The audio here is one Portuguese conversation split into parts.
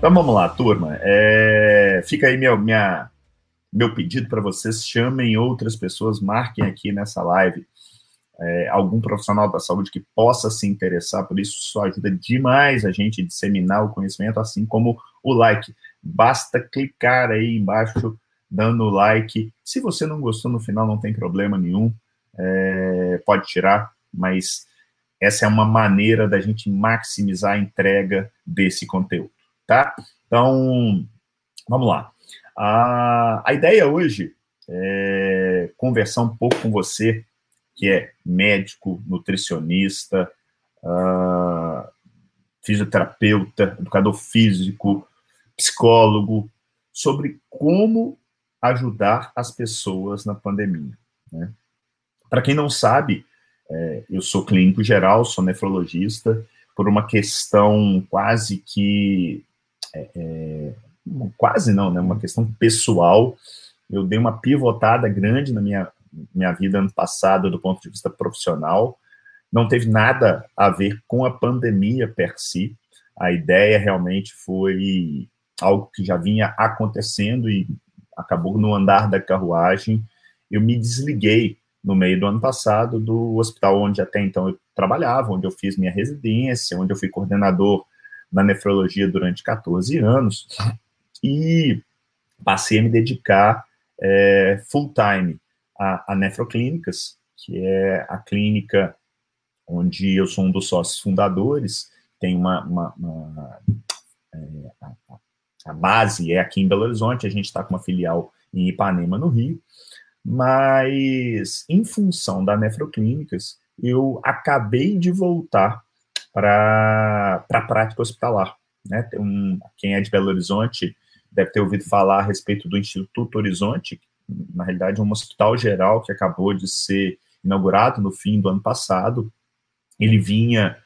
Então vamos lá, turma. É... Fica aí meu, minha, meu pedido para vocês: chamem outras pessoas, marquem aqui nessa live é, algum profissional da saúde que possa se interessar por isso. Isso ajuda demais a gente a disseminar o conhecimento, assim como o like. Basta clicar aí embaixo dando like. Se você não gostou no final, não tem problema nenhum, é, pode tirar, mas essa é uma maneira da gente maximizar a entrega desse conteúdo, tá? Então, vamos lá. A, a ideia hoje é conversar um pouco com você, que é médico, nutricionista, uh, fisioterapeuta, educador físico, psicólogo, sobre como ajudar as pessoas na pandemia. Né? Para quem não sabe, é, eu sou clínico geral, sou nefrologista, por uma questão quase que. É, é, quase não, né? Uma questão pessoal. Eu dei uma pivotada grande na minha, minha vida ano passado, do ponto de vista profissional. Não teve nada a ver com a pandemia per si. A ideia realmente foi algo que já vinha acontecendo e acabou no andar da carruagem. Eu me desliguei no meio do ano passado do hospital onde até então eu trabalhava, onde eu fiz minha residência, onde eu fui coordenador na nefrologia durante 14 anos e passei a me dedicar é, full time a, a nefroclínicas, que é a clínica onde eu sou um dos sócios fundadores, tem uma, uma, uma é, a, a base é aqui em Belo Horizonte, a gente está com uma filial em Ipanema, no Rio, mas em função da nefroclínicas, eu acabei de voltar para a prática hospitalar. Né? Tem um, quem é de Belo Horizonte deve ter ouvido falar a respeito do Instituto Horizonte, na realidade é um hospital geral que acabou de ser inaugurado no fim do ano passado. Ele vinha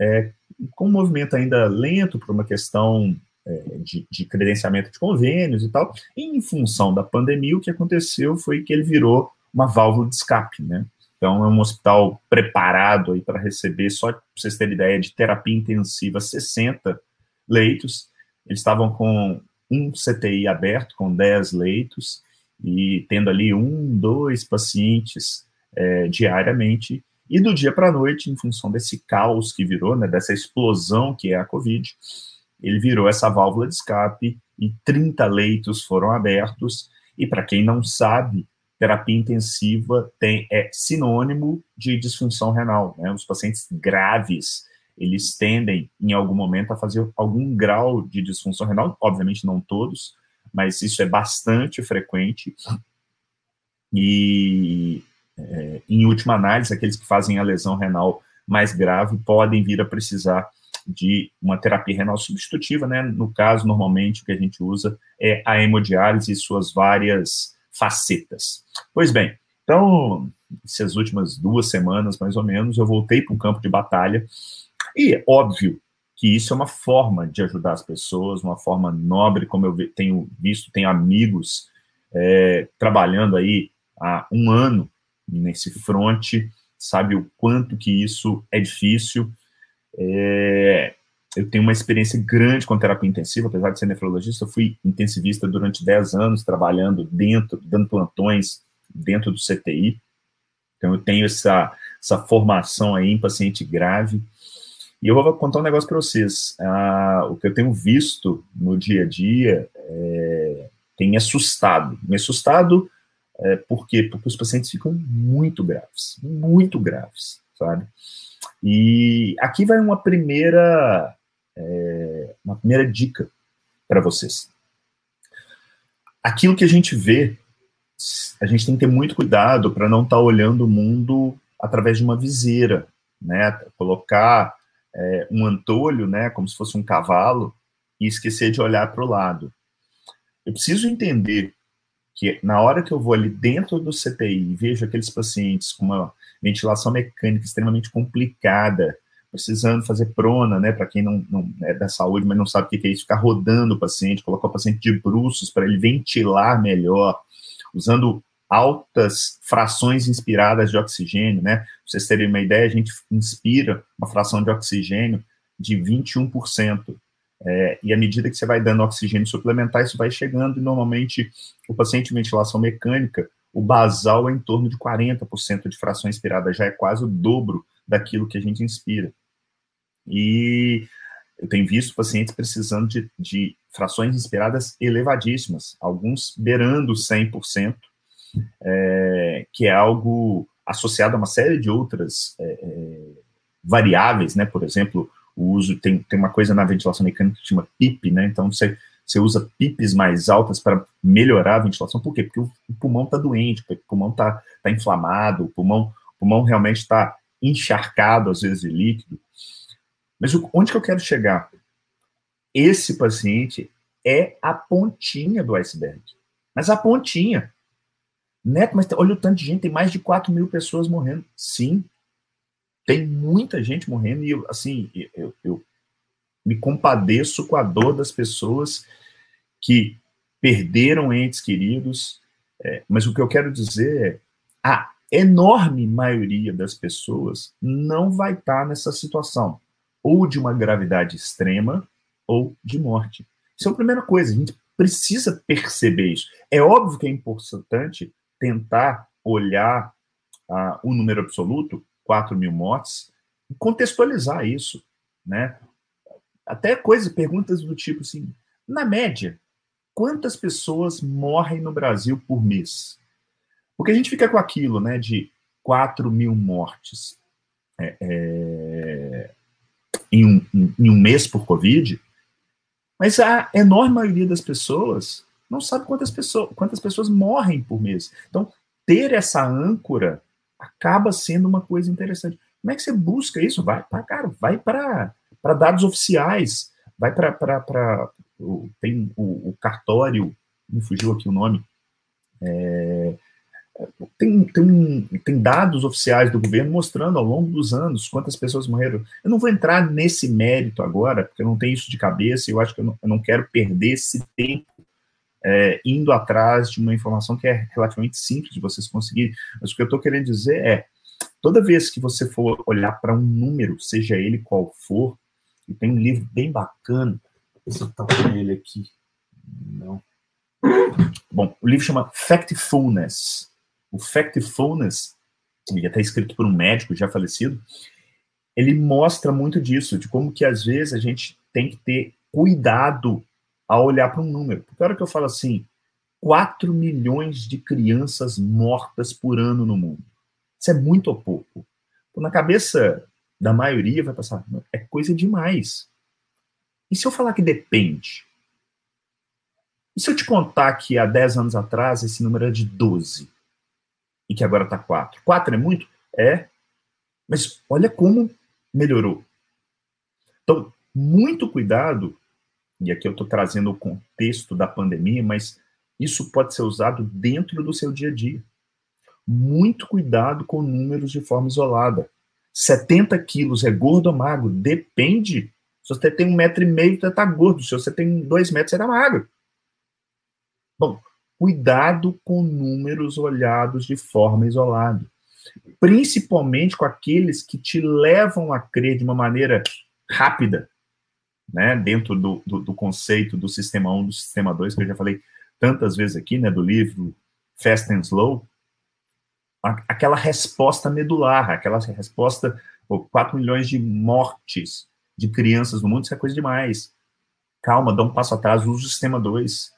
é, com um movimento ainda lento por uma questão é, de, de, credenciamento de convênios e tal. E em função da pandemia, o que aconteceu foi que ele virou uma válvula de escape, né? Então, é um hospital preparado aí para receber, só para vocês terem ideia, de terapia intensiva, 60 leitos. Eles estavam com um CTI aberto, com 10 leitos, e tendo ali um, dois pacientes é, diariamente. E do dia para a noite, em função desse caos que virou, né, dessa explosão que é a Covid, ele virou essa válvula de escape e 30 leitos foram abertos. E para quem não sabe, terapia intensiva tem, é sinônimo de disfunção renal. Né? Os pacientes graves, eles tendem, em algum momento, a fazer algum grau de disfunção renal, obviamente não todos, mas isso é bastante frequente. E, é, em última análise, aqueles que fazem a lesão renal mais grave podem vir a precisar de uma terapia renal substitutiva, né? No caso, normalmente, o que a gente usa é a hemodiálise e suas várias facetas. Pois bem, então, essas últimas duas semanas, mais ou menos, eu voltei para o campo de batalha e, é óbvio, que isso é uma forma de ajudar as pessoas, uma forma nobre, como eu tenho visto, tenho amigos é, trabalhando aí há um ano nesse fronte, sabe o quanto que isso é difícil, é, eu tenho uma experiência grande com terapia intensiva, apesar de ser nefrologista, eu fui intensivista durante 10 anos, trabalhando dentro, dando plantões dentro do CTI. Então, eu tenho essa, essa formação aí em paciente grave. E eu vou contar um negócio para vocês. Ah, o que eu tenho visto no dia a dia é, tem assustado. Me assustado é, por quê? Porque os pacientes ficam muito graves, muito graves, sabe? E aqui vai uma primeira, é, uma primeira dica para vocês. Aquilo que a gente vê, a gente tem que ter muito cuidado para não estar tá olhando o mundo através de uma viseira, né? Colocar é, um antolho, né, como se fosse um cavalo, e esquecer de olhar para o lado. Eu preciso entender que na hora que eu vou ali dentro do CTI e vejo aqueles pacientes com uma ventilação mecânica extremamente complicada, precisando fazer prona, né, para quem não, não, é da saúde, mas não sabe o que é isso, ficar rodando o paciente, colocar o paciente de bruços para ele ventilar melhor, usando altas frações inspiradas de oxigênio, né? Pra vocês terem uma ideia, a gente inspira uma fração de oxigênio de 21%. É, e à medida que você vai dando oxigênio suplementar, isso vai chegando, e normalmente o paciente em ventilação mecânica, o basal é em torno de 40% de fração inspirada, já é quase o dobro daquilo que a gente inspira. E eu tenho visto pacientes precisando de, de frações inspiradas elevadíssimas, alguns beirando 100%, é, que é algo associado a uma série de outras é, é, variáveis, né? Por exemplo, o uso tem, tem uma coisa na ventilação mecânica que chama PIP, né? Então você, você usa PIPs mais altas para melhorar a ventilação. Por quê? Porque o, o pulmão está doente, o pulmão está tá inflamado, o pulmão, o pulmão realmente está encharcado, às vezes, de líquido. Mas onde que eu quero chegar? Esse paciente é a pontinha do iceberg. Mas a pontinha. Neto, mas olha o tanto de gente, tem mais de 4 mil pessoas morrendo. Sim, tem muita gente morrendo e, assim, eu, eu me compadeço com a dor das pessoas que perderam entes queridos, é, mas o que eu quero dizer é, a enorme maioria das pessoas não vai estar nessa situação, ou de uma gravidade extrema, ou de morte. Isso é a primeira coisa, a gente precisa perceber isso. É óbvio que é importante tentar olhar ah, o número absoluto, 4 mil mortes, e contextualizar isso, né? Até coisas, perguntas do tipo assim, na média, quantas pessoas morrem no Brasil por mês? Porque a gente fica com aquilo, né, de 4 mil mortes é, é, em, um, em um mês por Covid, mas a enorme maioria das pessoas não sabe quantas pessoas, quantas pessoas morrem por mês. Então, ter essa âncora acaba sendo uma coisa interessante. Como é que você busca isso? Vai para cara, vai para dados oficiais, vai para tem o, o, cartório, me fugiu aqui o nome. É, tem, tem, tem dados oficiais do governo mostrando ao longo dos anos quantas pessoas morreram. Eu não vou entrar nesse mérito agora, porque eu não tenho isso de cabeça, e eu acho que eu não, eu não quero perder esse tempo é, indo atrás de uma informação que é relativamente simples de vocês conseguirem. Mas o que eu estou querendo dizer é, toda vez que você for olhar para um número, seja ele qual for, e tem um livro bem bacana, se eu com ele aqui. Não. Bom, o livro chama Factfulness. O Factfulness, é até escrito por um médico já falecido, ele mostra muito disso, de como que às vezes a gente tem que ter cuidado a olhar para um número. Porque a hora que eu falo assim, 4 milhões de crianças mortas por ano no mundo. Isso é muito ou pouco. Então, na cabeça da maioria vai passar, é coisa demais. E se eu falar que depende? E se eu te contar que há 10 anos atrás esse número era de 12 e que agora está 4? 4 é muito? É. Mas olha como melhorou. Então, muito cuidado e aqui eu estou trazendo o contexto da pandemia, mas isso pode ser usado dentro do seu dia a dia. Muito cuidado com números de forma isolada. 70 quilos é gordo ou magro? Depende. Se você tem um metro e meio, você está gordo. Se você tem dois metros, você está magro. Bom, cuidado com números olhados de forma isolada. Principalmente com aqueles que te levam a crer de uma maneira rápida né, dentro do, do, do, conceito do sistema 1, do sistema 2, que eu já falei tantas vezes aqui, né, do livro Fast and Slow, aquela resposta medular, aquela resposta, oh, 4 milhões de mortes de crianças no mundo, isso é coisa demais. Calma, dá um passo atrás, usa o sistema 2.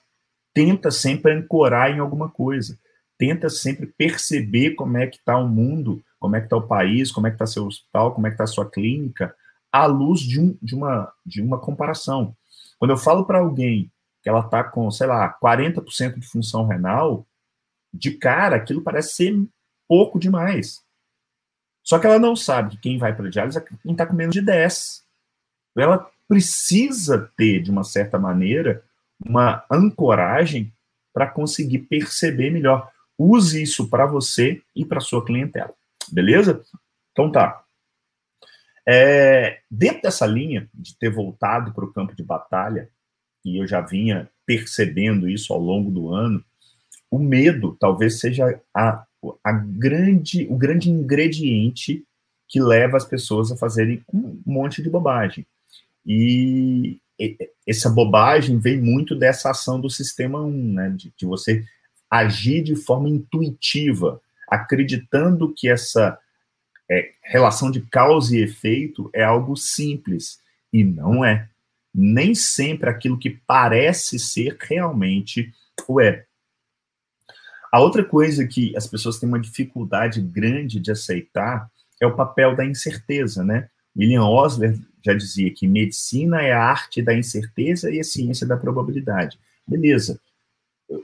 Tenta sempre ancorar em alguma coisa. Tenta sempre perceber como é que está o mundo, como é que está o país, como é que está seu hospital, como é que está sua clínica, à luz de, um, de, uma, de uma comparação. Quando eu falo para alguém que ela está com, sei lá, 40% de função renal, de cara, aquilo parece ser pouco demais. Só que ela não sabe que quem vai para diálise é quem está com menos de 10. Ela precisa ter, de uma certa maneira, uma ancoragem para conseguir perceber melhor. Use isso para você e para sua clientela. Beleza? Então tá. É, dentro dessa linha de ter voltado para o campo de batalha, e eu já vinha percebendo isso ao longo do ano, o medo talvez seja a, a grande, o grande ingrediente que leva as pessoas a fazerem um monte de bobagem. E essa bobagem vem muito dessa ação do sistema 1, né? De, de você agir de forma intuitiva, acreditando que essa é, relação de causa e efeito é algo simples. E não é. Nem sempre aquilo que parece ser realmente o é. A outra coisa que as pessoas têm uma dificuldade grande de aceitar é o papel da incerteza, né? William Osler já dizia que medicina é a arte da incerteza e a ciência da probabilidade. Beleza.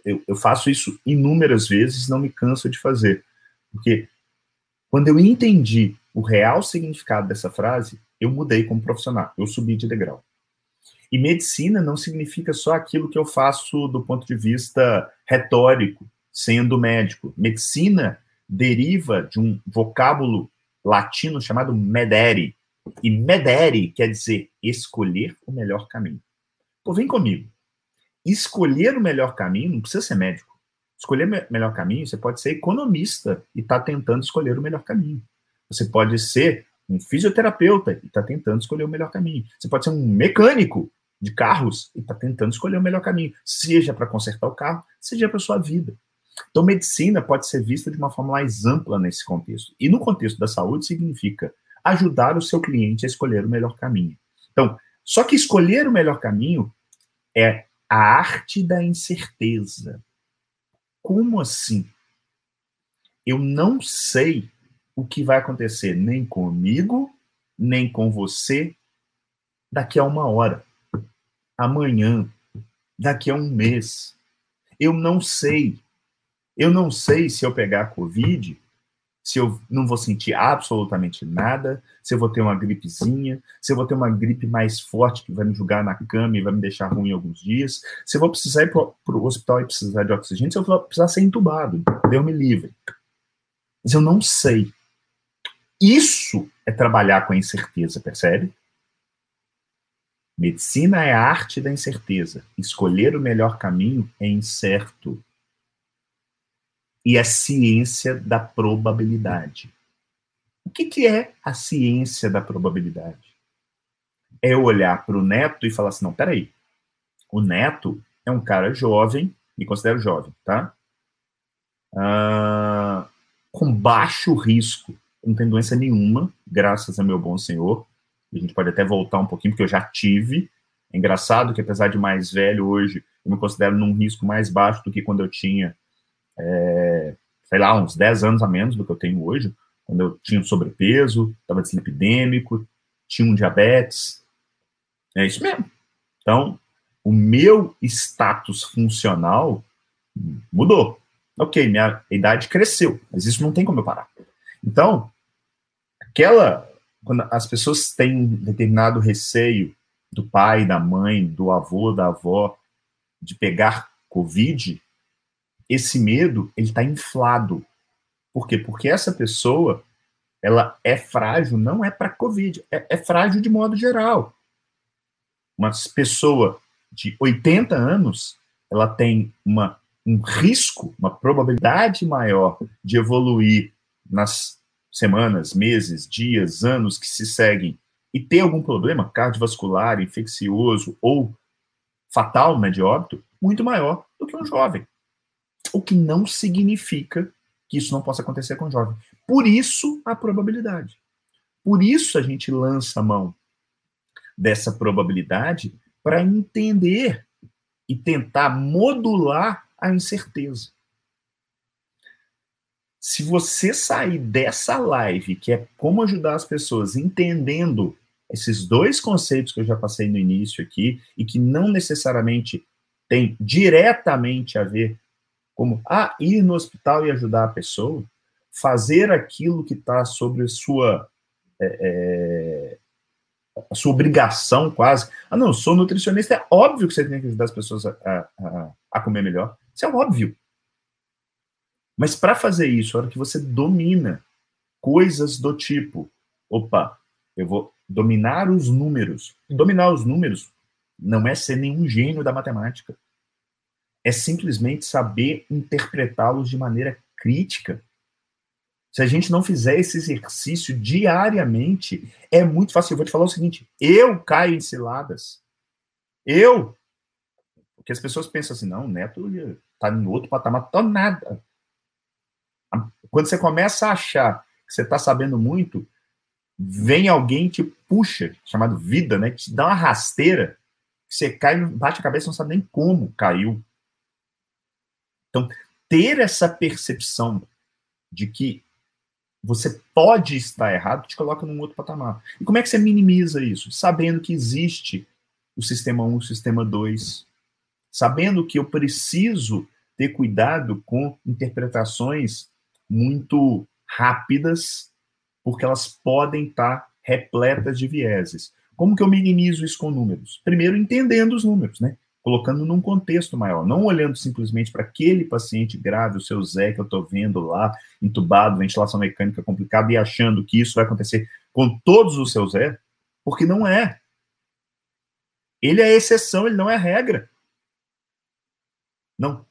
Eu, eu faço isso inúmeras vezes, não me canso de fazer. Porque quando eu entendi o real significado dessa frase, eu mudei como profissional, eu subi de degrau. E medicina não significa só aquilo que eu faço do ponto de vista retórico, sendo médico. Medicina deriva de um vocábulo latino chamado medere. E medere quer dizer escolher o melhor caminho. Pô, vem comigo. Escolher o melhor caminho não precisa ser médico. Escolher o melhor caminho, você pode ser economista e está tentando escolher o melhor caminho. Você pode ser um fisioterapeuta e está tentando escolher o melhor caminho. Você pode ser um mecânico de carros e está tentando escolher o melhor caminho, seja para consertar o carro, seja para sua vida. Então, medicina pode ser vista de uma forma mais ampla nesse contexto. E no contexto da saúde, significa ajudar o seu cliente a escolher o melhor caminho. Então, só que escolher o melhor caminho é a arte da incerteza. Como assim? Eu não sei o que vai acontecer nem comigo, nem com você daqui a uma hora, amanhã, daqui a um mês. Eu não sei eu não sei se eu pegar Covid, se eu não vou sentir absolutamente nada, se eu vou ter uma gripezinha, se eu vou ter uma gripe mais forte que vai me jogar na cama e vai me deixar ruim alguns dias, se eu vou precisar ir para o hospital e precisar de oxigênio, se eu vou precisar ser entubado, Deus me livre. Mas eu não sei. Isso é trabalhar com a incerteza, percebe? Medicina é a arte da incerteza. Escolher o melhor caminho é incerto e a ciência da probabilidade. O que, que é a ciência da probabilidade? É olhar para o neto e falar assim: não, peraí, o neto é um cara jovem, me considero jovem, tá? Ah, com baixo risco, não tem doença nenhuma, graças a meu bom senhor. A gente pode até voltar um pouquinho, porque eu já tive. É engraçado que, apesar de mais velho hoje, eu me considero num risco mais baixo do que quando eu tinha é, sei lá, uns 10 anos a menos do que eu tenho hoje, quando eu tinha sobrepeso, estava deslipidêmico, tinha um diabetes. É isso mesmo. Então, o meu status funcional mudou. Ok, minha idade cresceu, mas isso não tem como eu parar. Então, aquela. Quando as pessoas têm um determinado receio do pai, da mãe, do avô, da avó, de pegar Covid, esse medo ele está inflado. Por quê? Porque essa pessoa ela é frágil, não é para Covid, é, é, frágil de modo geral. Uma pessoa de 80 anos, ela tem uma, um risco, uma probabilidade maior de evoluir nas semanas, meses, dias, anos que se seguem e ter algum problema cardiovascular, infeccioso ou fatal, né, de óbito, muito maior do que um jovem o que não significa que isso não possa acontecer com o jovem. Por isso, a probabilidade. Por isso, a gente lança a mão dessa probabilidade para entender e tentar modular a incerteza. Se você sair dessa live, que é como ajudar as pessoas entendendo esses dois conceitos que eu já passei no início aqui, e que não necessariamente tem diretamente a ver como ah, ir no hospital e ajudar a pessoa, fazer aquilo que está sobre a sua, é, é, sua obrigação quase. Ah, não, sou nutricionista, é óbvio que você tem que ajudar as pessoas a, a, a comer melhor. Isso é óbvio. Mas para fazer isso, a hora que você domina coisas do tipo, opa, eu vou dominar os números. Dominar os números não é ser nenhum gênio da matemática é simplesmente saber interpretá-los de maneira crítica. Se a gente não fizer esse exercício diariamente, é muito fácil. Eu vou te falar o seguinte: eu caio em ciladas. Eu, porque as pessoas pensam assim, não, o Neto está em outro patamar, tô nada. Quando você começa a achar que você está sabendo muito, vem alguém te puxa, chamado vida, né? Que te dá uma rasteira, que você cai, bate a cabeça, não sabe nem como caiu. Então, ter essa percepção de que você pode estar errado, te coloca num outro patamar. E como é que você minimiza isso? Sabendo que existe o sistema 1, o sistema 2, sabendo que eu preciso ter cuidado com interpretações muito rápidas, porque elas podem estar repletas de vieses. Como que eu minimizo isso com números? Primeiro, entendendo os números, né? Colocando num contexto maior, não olhando simplesmente para aquele paciente grave, o seu Zé que eu estou vendo lá, entubado, ventilação mecânica complicada, e achando que isso vai acontecer com todos os seus Zé, porque não é. Ele é exceção, ele não é regra. Não.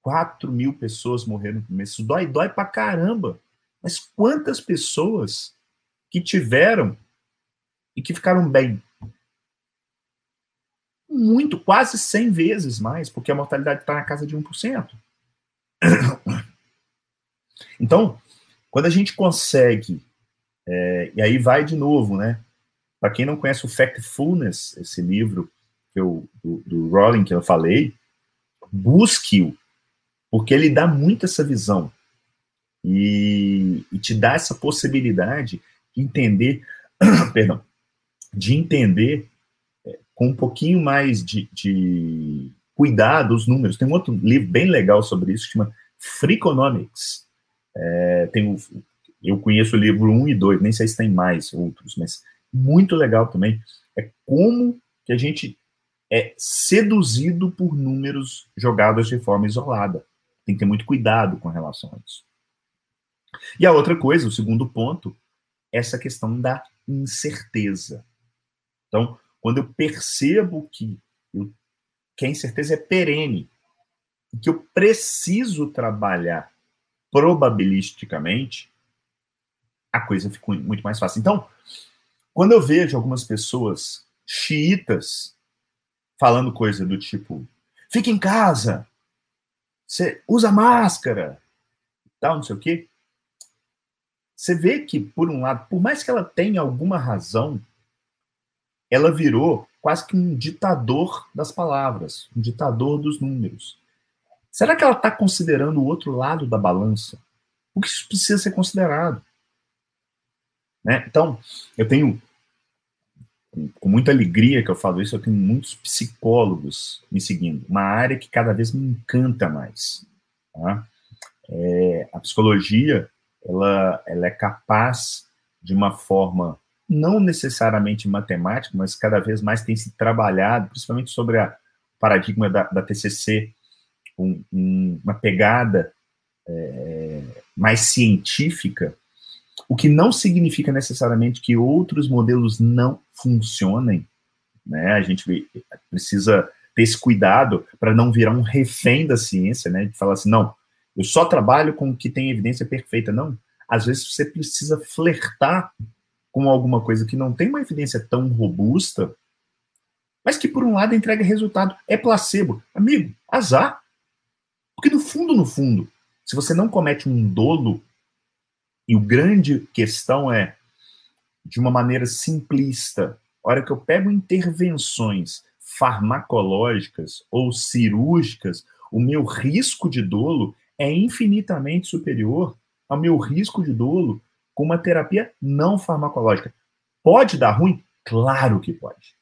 4 mil pessoas morreram no mês. Isso dói, dói pra caramba. Mas quantas pessoas que tiveram e que ficaram bem? Muito, quase 100 vezes mais, porque a mortalidade está na casa de 1%. Então, quando a gente consegue, é, e aí vai de novo, né? Para quem não conhece o Factfulness, esse livro que eu, do, do Rowling que eu falei, busque-o, porque ele dá muito essa visão e, e te dá essa possibilidade de entender, perdão, de entender com um pouquinho mais de, de os números. Tem um outro livro bem legal sobre isso, que chama Freakonomics. É, tem o, eu conheço o livro 1 e 2, nem sei se tem mais outros, mas muito legal também. É como que a gente é seduzido por números jogados de forma isolada. Tem que ter muito cuidado com relação a isso. E a outra coisa, o segundo ponto, essa questão da incerteza. Então, quando eu percebo que, eu, que a incerteza é perene, que eu preciso trabalhar probabilisticamente, a coisa fica muito mais fácil. Então, quando eu vejo algumas pessoas xiitas falando coisa do tipo: fique em casa, você usa máscara, tal, não sei o quê. Você vê que, por um lado, por mais que ela tenha alguma razão, ela virou quase que um ditador das palavras, um ditador dos números. Será que ela está considerando o outro lado da balança? O que isso precisa ser considerado? Né? Então, eu tenho, com muita alegria que eu falo isso, eu tenho muitos psicólogos me seguindo, uma área que cada vez me encanta mais. Tá? É, a psicologia, ela, ela é capaz, de uma forma não necessariamente matemática, mas cada vez mais tem se trabalhado, principalmente sobre o paradigma da, da TCC, um, um, uma pegada é, mais científica, o que não significa necessariamente que outros modelos não funcionem. Né? A gente precisa ter esse cuidado para não virar um refém da ciência, né? De falar assim, não, eu só trabalho com o que tem evidência perfeita. Não. Às vezes você precisa flertar com alguma coisa que não tem uma evidência tão robusta, mas que, por um lado, entrega resultado. É placebo. Amigo, azar. Porque, no fundo, no fundo, se você não comete um dolo, e o grande questão é, de uma maneira simplista, a hora que eu pego intervenções farmacológicas ou cirúrgicas, o meu risco de dolo é infinitamente superior ao meu risco de dolo com uma terapia não farmacológica. Pode dar ruim? Claro que pode.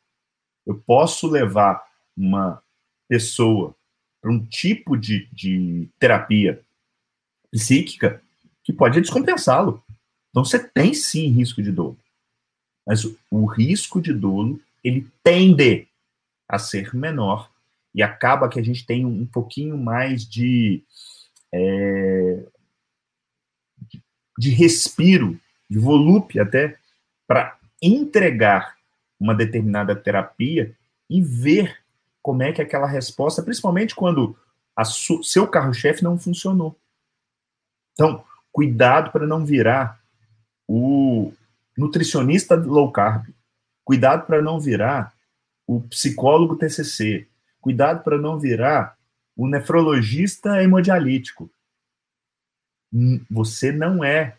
Eu posso levar uma pessoa para um tipo de, de terapia psíquica que pode descompensá-lo. Então você tem sim risco de dolo. Mas o, o risco de dolo, ele tende a ser menor e acaba que a gente tem um, pouquinho mais de, é, de, respiro, de volúpia até, para entregar uma determinada terapia e ver como é que aquela resposta, principalmente quando a su, seu carro-chefe não funcionou. Então, cuidado para não virar o nutricionista low carb. Cuidado para não virar o psicólogo TCC. Cuidado para não virar o nefrologista hemodialítico. Você não é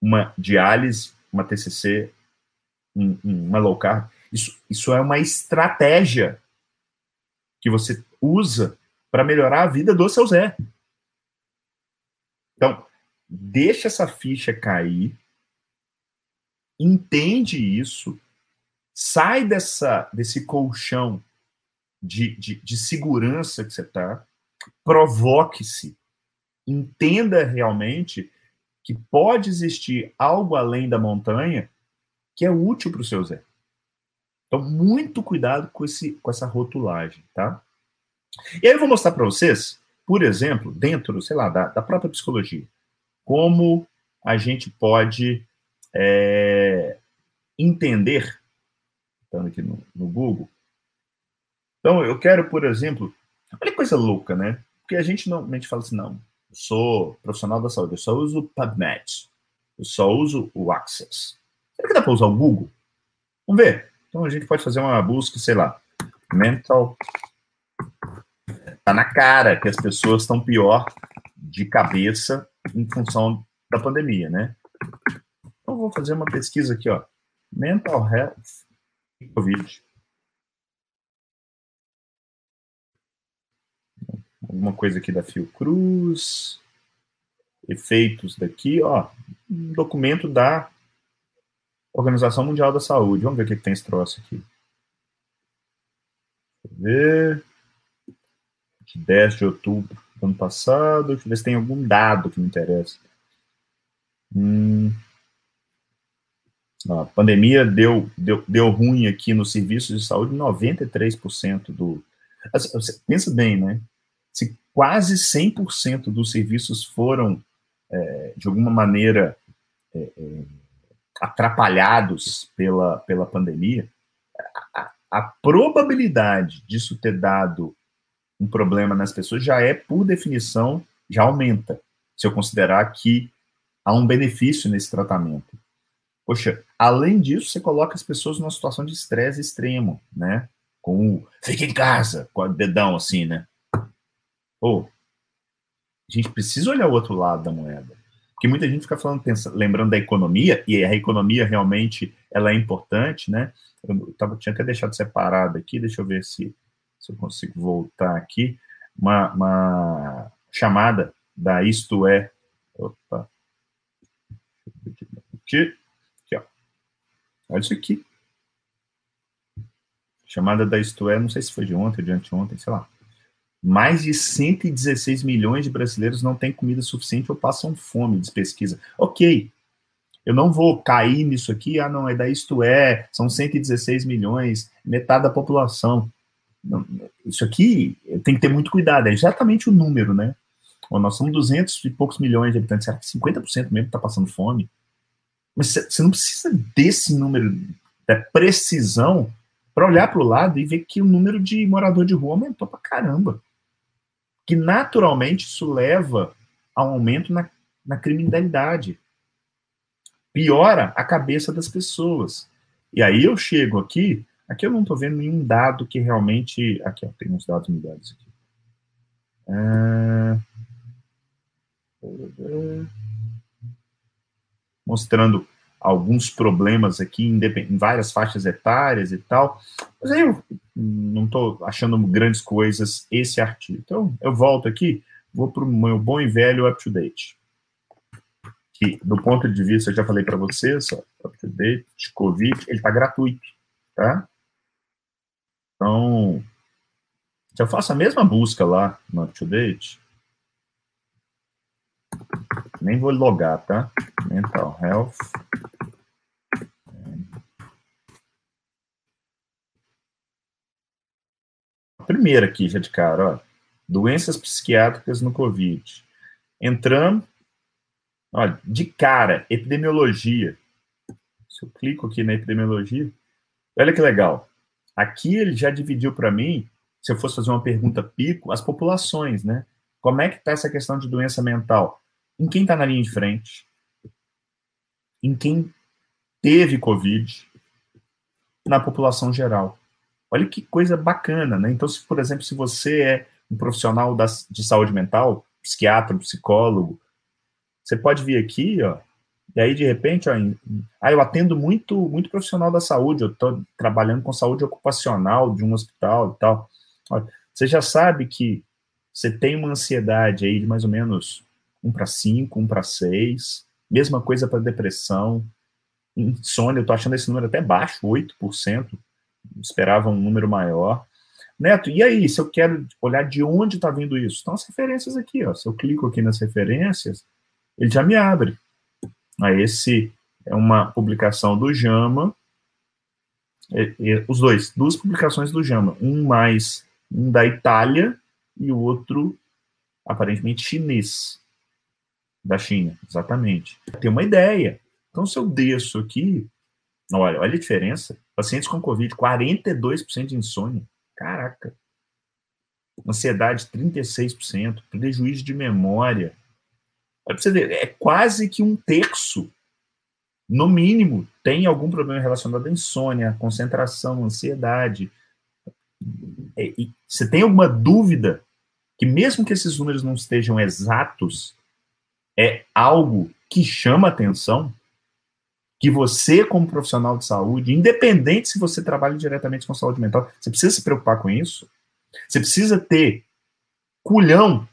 uma diálise, uma TCC, uma low carb. Isso, isso é uma estratégia que você usa para melhorar a vida do seu Zé. Então, deixa essa ficha cair, entende isso, sai dessa, desse colchão de, de, de segurança que você está, provoque-se, entenda realmente que pode existir algo além da montanha que é útil para o seu Zé. Então, muito cuidado com, esse, com essa rotulagem, tá? E aí eu vou mostrar para vocês, por exemplo, dentro, sei lá, da, da própria psicologia, como a gente pode é, entender, estando aqui no, no Google. Então, eu quero, por exemplo, olha que coisa louca, né? Porque a gente normalmente fala assim, não, eu sou profissional da saúde, eu só uso o PubMed, eu só uso o Access. Será que dá para usar o Google? Vamos ver. Então a gente pode fazer uma busca, sei lá, mental. Tá na cara que as pessoas estão pior de cabeça em função da pandemia, né? Então vou fazer uma pesquisa aqui, ó. Mental health e Covid. Alguma coisa aqui da Fiocruz. Efeitos daqui, ó. Um documento da Organização Mundial da Saúde. Vamos ver o que, tem esse troço aqui. Deixa eu ver. 10 de outubro do ano passado. Deixa eu ver se tem algum dado que me interessa. Hum. A pandemia deu, deu, deu ruim aqui nos serviços de saúde 93% do. Assim, pensa bem, né? Se quase 100% dos serviços foram, é, de alguma maneira, é, é, atrapalhados pela, pela pandemia, a, a, probabilidade disso ter dado um problema nas pessoas já é, por definição, já aumenta, se eu considerar que há um benefício nesse tratamento. Poxa, além disso, você coloca as pessoas numa situação de estresse extremo, né? Com o fica em casa, com o dedão assim, né? Pô, a gente precisa olhar o outro lado da moeda. Porque muita gente fica falando, pensa, lembrando da economia, e a economia realmente ela é importante, né? Eu tava, tinha até deixado separado aqui, deixa eu ver se, se eu consigo voltar aqui. Uma, uma chamada da Isto É. Opa. Aqui, aqui, ó. Olha isso aqui. Chamada da Isto É, não sei se foi de ontem, de anteontem, sei lá. Mais de 116 milhões de brasileiros não têm comida suficiente ou passam fome, diz pesquisa. Ok, eu não vou cair nisso aqui, ah, não, é da isto é, são 116 milhões, metade da população. Isso aqui tem que ter muito cuidado, é exatamente o número, né? Bom, nós somos 200 e poucos milhões de habitantes, será que 50% mesmo está passando fome? Mas você não precisa desse número, da precisão, para olhar para o lado e ver que o número de morador de rua aumentou para caramba que naturalmente isso leva a um aumento na, na criminalidade. Piora a cabeça das pessoas. E aí eu chego aqui, aqui eu não estou vendo nenhum dado que realmente. Aqui, ó, tem uns dados mudados aqui. Ah, mostrando alguns problemas aqui em, várias faixas etárias e tal. Mas aí eu não estou achando grandes coisas esse artigo. Então, eu volto aqui, vou para o meu bom e velho up-to-date. Que, do ponto de vista, eu já falei para vocês, up-to-date, Covid, ele está gratuito, tá? Então, se eu faço a mesma busca lá no up-to-date, nem vou logar, tá? Mental health. Primeira aqui, já de cara, ó. Doenças psiquiátricas no Covid. Entrando, olha, de cara, epidemiologia. Se eu clico aqui na epidemiologia, olha que legal. Aqui ele já dividiu para mim, se eu fosse fazer uma pergunta pico, as populações, né? Como é que está essa questão de doença mental? Em quem está na linha de frente? Em quem teve Covid? na população geral. Olha que coisa bacana, né? Então, se, por exemplo, se você é um profissional da, de saúde mental, psiquiatra, psicólogo, você pode vir aqui, ó, e aí, de repente, ó, em, ah, eu atendo muito, muito profissional da saúde, eu estou trabalhando com saúde ocupacional de um hospital e tal. Você já sabe que você tem uma ansiedade aí de mais ou menos 1 para 5, 1 para 6, mesma coisa para depressão, insônia, eu estou achando esse número até baixo, 8%, esperava um número maior. Neto, e aí, se eu quero olhar de onde está vindo isso? Estão as referências aqui, ó. Se eu clico aqui nas referências, ele já me abre. Aí esse é uma publicação do Jama, e, e, os dois, duas publicações do Jama, um mais um da Itália e o outro aparentemente chinês da China, exatamente. Tem uma ideia. Então se eu desço aqui, olha, olha a diferença. Pacientes com COVID, 42% de insônia. Caraca. Ansiedade, 36%. Prejuízo de memória. Olha pra você ver, é quase que um terço, no mínimo, tem algum problema relacionado à insônia, concentração, ansiedade. É, você tem alguma dúvida que, mesmo que esses números não estejam exatos, é algo que chama atenção? Que você, como profissional de saúde, independente se você trabalha diretamente com saúde mental, você precisa se preocupar com isso. Você precisa ter culhão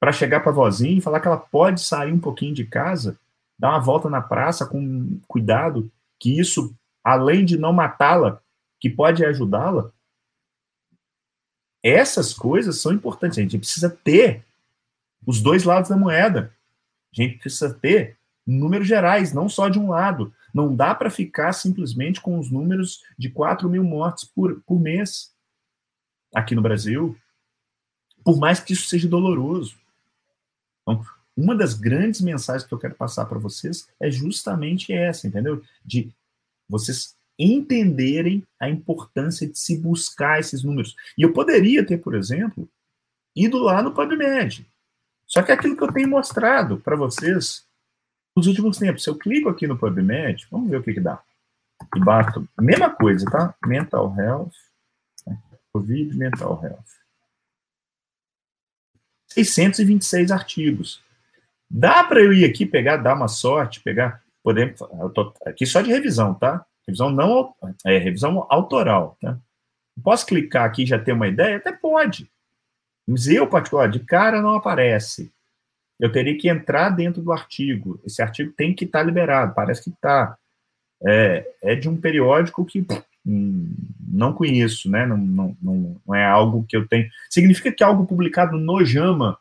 para chegar para a vozinha e falar que ela pode sair um pouquinho de casa, dar uma volta na praça com cuidado, que isso, além de não matá-la, que pode ajudá-la. Essas coisas são importantes. A gente precisa ter os dois lados da moeda. A gente precisa ter números gerais, não só de um lado. Não dá para ficar simplesmente com os números de 4 mil mortes por, por mês aqui no Brasil, por mais que isso seja doloroso. Então, uma das grandes mensagens que eu quero passar para vocês é justamente essa, entendeu? De vocês entenderem a importância de se buscar esses números. E eu poderia ter, por exemplo, ido lá no PubMed. Só que é aquilo que eu tenho mostrado para vocês nos últimos tempos. Se eu clico aqui no PubMed, vamos ver o que, que dá. E bato, mesma coisa, tá? Mental Health, Covid Mental Health. 626 artigos. Dá para eu ir aqui pegar, dar uma sorte, pegar, podemos, eu tô aqui só de revisão, tá? Revisão não, é revisão autoral, tá? Posso clicar aqui e já ter uma ideia? Até pode. Mas eu, particular, de cara não aparece eu teria que entrar dentro do artigo. Esse artigo tem que estar tá liberado, parece que está. É, é, de um periódico que hum, não conheço, né? Não, não, não, não, é algo que eu tenho. Significa que algo publicado no JAMA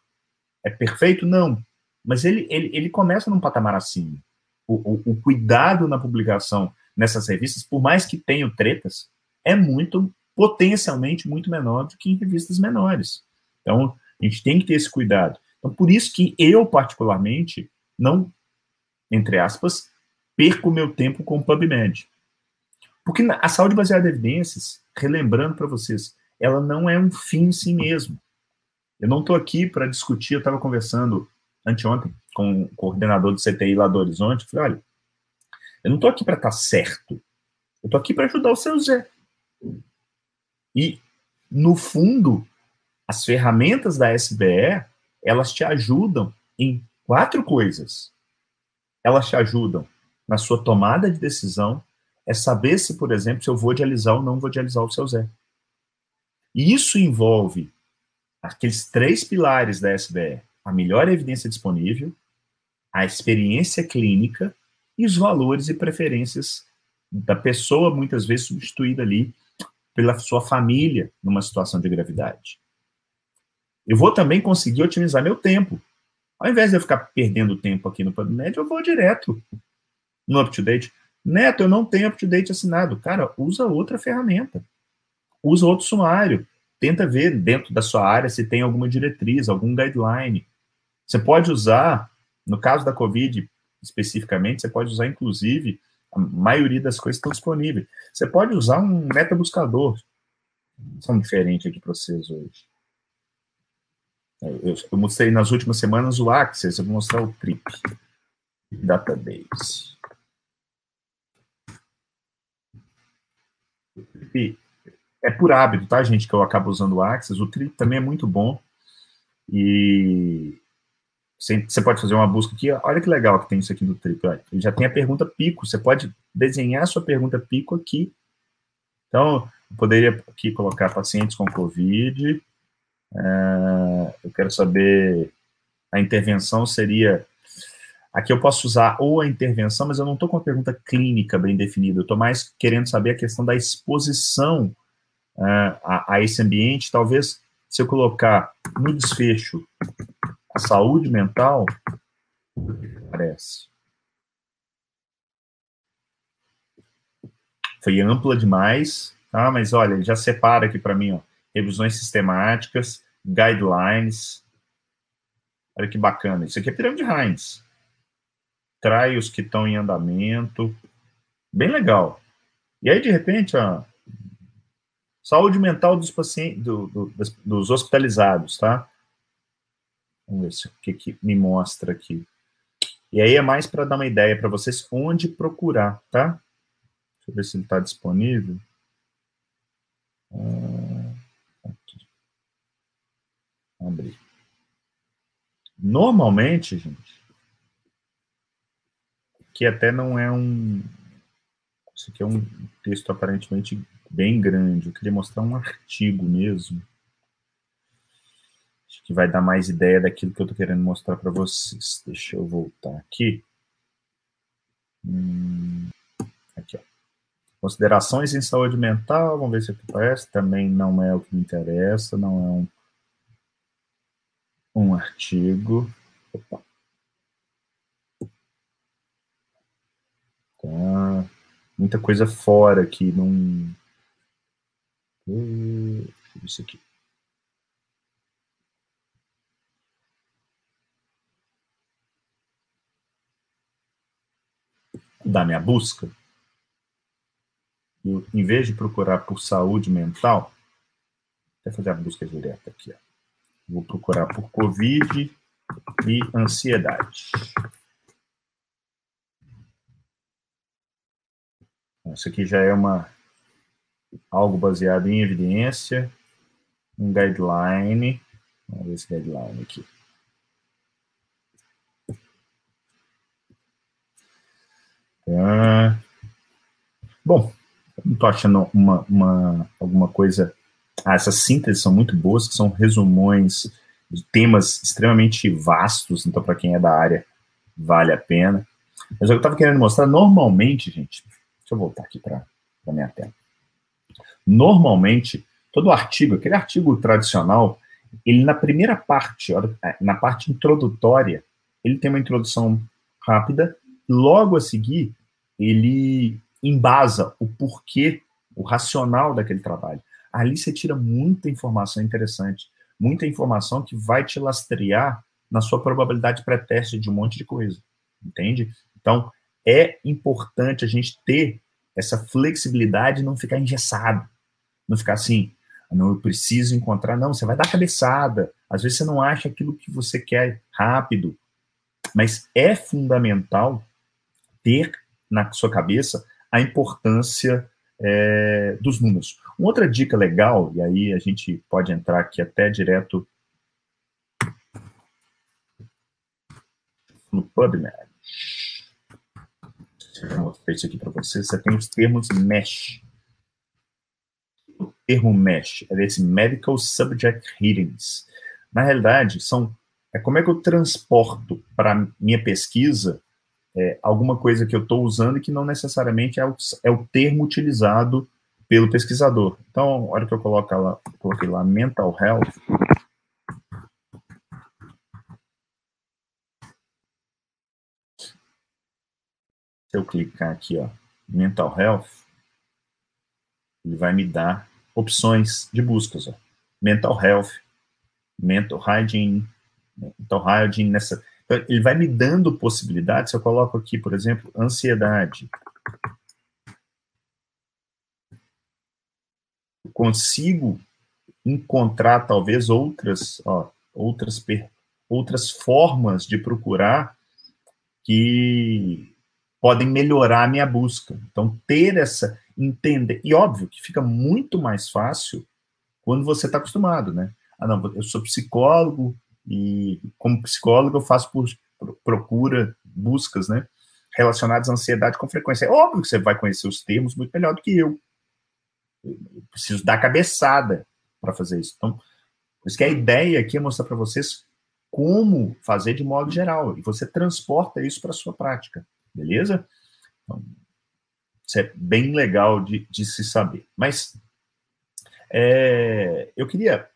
é perfeito? Não. Mas ele, ele, ele começa num patamar assim. O, o, o cuidado na publicação nessas revistas, por mais que tenham tretas, é muito, potencialmente, muito menor do que em revistas menores. Então, a gente tem que ter esse cuidado. Então, por isso que eu, particularmente, não, entre aspas, perco meu tempo com o PubMed. Porque a saúde baseada em evidências, relembrando para vocês, ela não é um fim em si mesmo. Eu não estou aqui para discutir, eu estava conversando anteontem com o coordenador do CTI lá do Horizonte, falei, olha, eu não estou aqui para estar tá certo, eu estou aqui para ajudar o seu Zé. E, no fundo, as ferramentas da SBE elas te ajudam em quatro coisas. Elas te ajudam na sua tomada de decisão, é saber se, por exemplo, se eu vou dializar ou não vou dializar o seu Zé. E isso envolve aqueles três pilares da SBE: a melhor evidência disponível, a experiência clínica e os valores e preferências da pessoa, muitas vezes substituída ali pela sua família numa situação de gravidade. Eu vou também conseguir otimizar meu tempo. Ao invés de eu ficar perdendo tempo aqui no PubMed, eu vou direto no UpToDate. Neto, eu não tenho UpToDate assinado. Cara, usa outra ferramenta. Usa outro sumário. Tenta ver dentro da sua área se tem alguma diretriz, algum guideline. Você pode usar, no caso da COVID especificamente, você pode usar, inclusive, a maioria das coisas estão disponíveis. Você pode usar um meta buscador. São diferentes aqui para vocês hoje. Eu, eu, mostrei nas últimas semanas o Access, eu vou mostrar o Trip Database. trip é por hábito, tá, gente, que eu acabo usando o Axis. O trip também é muito bom. E você pode fazer uma busca aqui. Olha que legal que tem isso aqui no trip. Olha, já tem a pergunta pico. Você pode desenhar a sua pergunta pico aqui. Então, eu poderia aqui colocar pacientes com Covid. É, eu quero saber. A intervenção seria Aqui eu posso usar ou a intervenção, mas eu não estou com uma pergunta clínica bem definida, eu estou mais querendo saber a questão da exposição uh, a, a, esse ambiente. Talvez, se eu colocar no desfecho a saúde mental, parece. Foi ampla demais, tá? mas olha, já separa aqui para mim, ó, revisões sistemáticas, guidelines. Olha que bacana. Isso aqui é pirâmide Heinz trai os que estão em andamento. Bem legal. E aí, de repente, ó, saúde mental dos pacientes, do, do, dos hospitalizados, tá? Vamos ver se, o que, que me mostra aqui. E aí é mais para dar uma ideia para vocês onde procurar, tá? Deixa eu ver se ele está disponível. Ah, aqui. Abrir. Normalmente, gente, que até não é um. Isso aqui é um texto aparentemente bem grande. Eu queria mostrar um artigo mesmo. Acho que vai dar mais ideia daquilo que eu estou querendo mostrar para vocês. Deixa eu voltar aqui. Hum, aqui, ó. Considerações em saúde mental, vamos ver se aqui aparece. Também não é o que me interessa, não é um, um artigo. Opa. Tá? Muita coisa fora aqui, não. Ver isso aqui. Da minha busca, eu, em vez de procurar por saúde mental, vou fazer a busca direta aqui. Ó. Vou procurar por Covid e ansiedade. Isso aqui já é uma algo baseado em evidência, um guideline. Vamos ver esse guideline aqui. Tá. Bom, não estou achando uma, uma, alguma coisa. Ah, essas sínteses são muito boas, que são resumões de temas extremamente vastos, então, para quem é da área, vale a pena. Mas eu estava querendo mostrar, normalmente, gente, Deixa eu voltar aqui para a minha tela. Normalmente, todo artigo, aquele artigo tradicional, ele na primeira parte, é, na parte introdutória, ele tem uma introdução rápida, logo a seguir, ele embasa o porquê, o racional daquele trabalho. Ali você tira muita informação interessante, muita informação que vai te lastrear na sua probabilidade pré-teste de um monte de coisa, entende? Então, é importante a gente ter essa flexibilidade e não ficar engessado, não ficar assim, ah, não, eu preciso encontrar, não, você vai dar cabeçada, às vezes você não acha aquilo que você quer rápido, mas é fundamental ter na sua cabeça a importância é, dos números. Uma outra dica legal, e aí a gente pode entrar aqui até direto no PubMed eu mostrei isso aqui para vocês, você tem os termos MESH. O termo MESH é desse Medical Subject Hearings. Na realidade, são é como é que eu transporto para minha pesquisa é, alguma coisa que eu estou usando e que não necessariamente é o, é o termo utilizado pelo pesquisador. Então, olha que eu coloco lá, coloquei lá mental health, Se eu clicar aqui, ó, Mental Health, ele vai me dar opções de buscas, ó. Mental Health, Mental Hygiene, Mental Hygiene, nessa... Então, ele vai me dando possibilidades, se eu coloco aqui, por exemplo, ansiedade, consigo encontrar talvez outras, ó, outras, outras formas de procurar que podem melhorar a minha busca. Então, ter essa. entender. E óbvio que fica muito mais fácil quando você está acostumado, né? Ah, não, eu sou psicólogo e como psicólogo eu faço por, procura, buscas, né? Relacionadas à ansiedade com frequência. É óbvio que você vai conhecer os termos muito melhor do que eu. Eu preciso dar cabeçada para fazer isso. Então, por isso que a ideia aqui é mostrar para vocês como fazer de modo geral. E você transporta isso para a sua prática, beleza? Então, isso é bem legal de, de se saber. Mas é, eu queria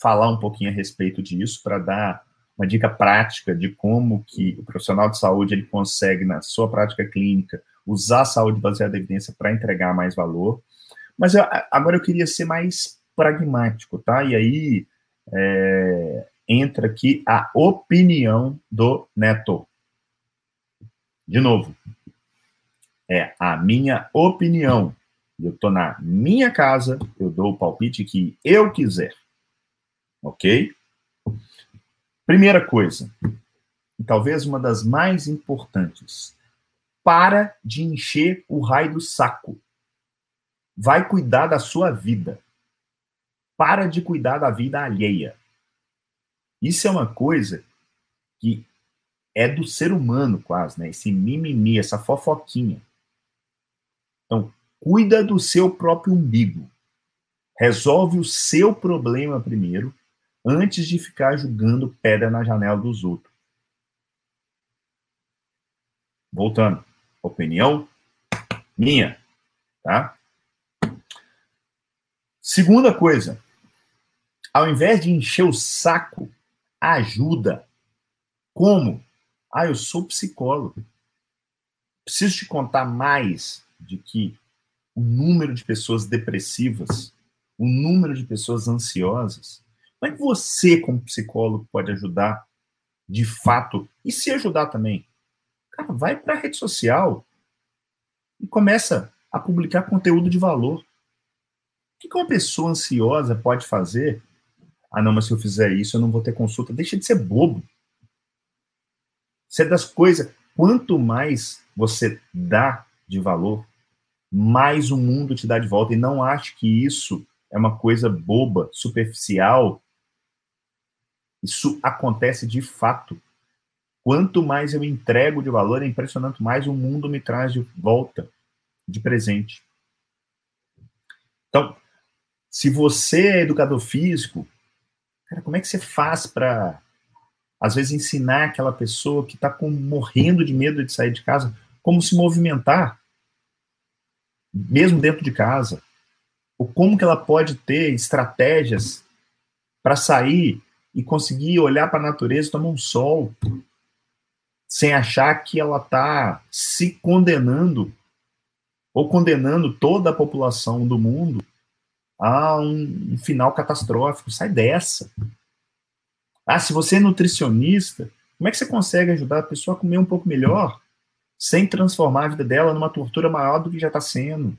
falar um pouquinho a respeito disso para dar uma dica prática de como que o profissional de saúde ele consegue na sua prática clínica usar a saúde baseada em evidência para entregar mais valor. Mas eu, agora eu queria ser mais pragmático, tá? E aí é, entra aqui a opinião do Neto. De novo, é a minha opinião. Eu estou na minha casa, eu dou o palpite que eu quiser. Ok? Primeira coisa, e talvez uma das mais importantes, para de encher o raio do saco. Vai cuidar da sua vida. Para de cuidar da vida alheia. Isso é uma coisa que é do ser humano quase, né? Esse mimimi, essa fofoquinha. Então, cuida do seu próprio umbigo. Resolve o seu problema primeiro, antes de ficar jogando pedra na janela dos outros. Voltando, opinião minha, tá? Segunda coisa, ao invés de encher o saco, ajuda. Como? Ah, eu sou psicólogo. Preciso te contar mais de que o número de pessoas depressivas, o número de pessoas ansiosas, como é você, como psicólogo, pode ajudar de fato e se ajudar também? Cara, vai para a rede social e começa a publicar conteúdo de valor. O que uma pessoa ansiosa pode fazer? Ah, não, mas se eu fizer isso, eu não vou ter consulta. Deixa de ser bobo. Isso é das coisas. Quanto mais você dá de valor, mais o mundo te dá de volta. E não acho que isso é uma coisa boba, superficial, isso acontece de fato. Quanto mais eu entrego de valor, é impressionante, mais o mundo me traz de volta, de presente. Então, se você é educador físico, cara, como é que você faz para, às vezes, ensinar aquela pessoa que está morrendo de medo de sair de casa como se movimentar, mesmo dentro de casa? Ou como que ela pode ter estratégias para sair e conseguir olhar para a natureza, tomar um sol, sem achar que ela está se condenando ou condenando toda a população do mundo a um, um final catastrófico. Sai dessa. Ah, se você é nutricionista, como é que você consegue ajudar a pessoa a comer um pouco melhor, sem transformar a vida dela numa tortura maior do que já está sendo?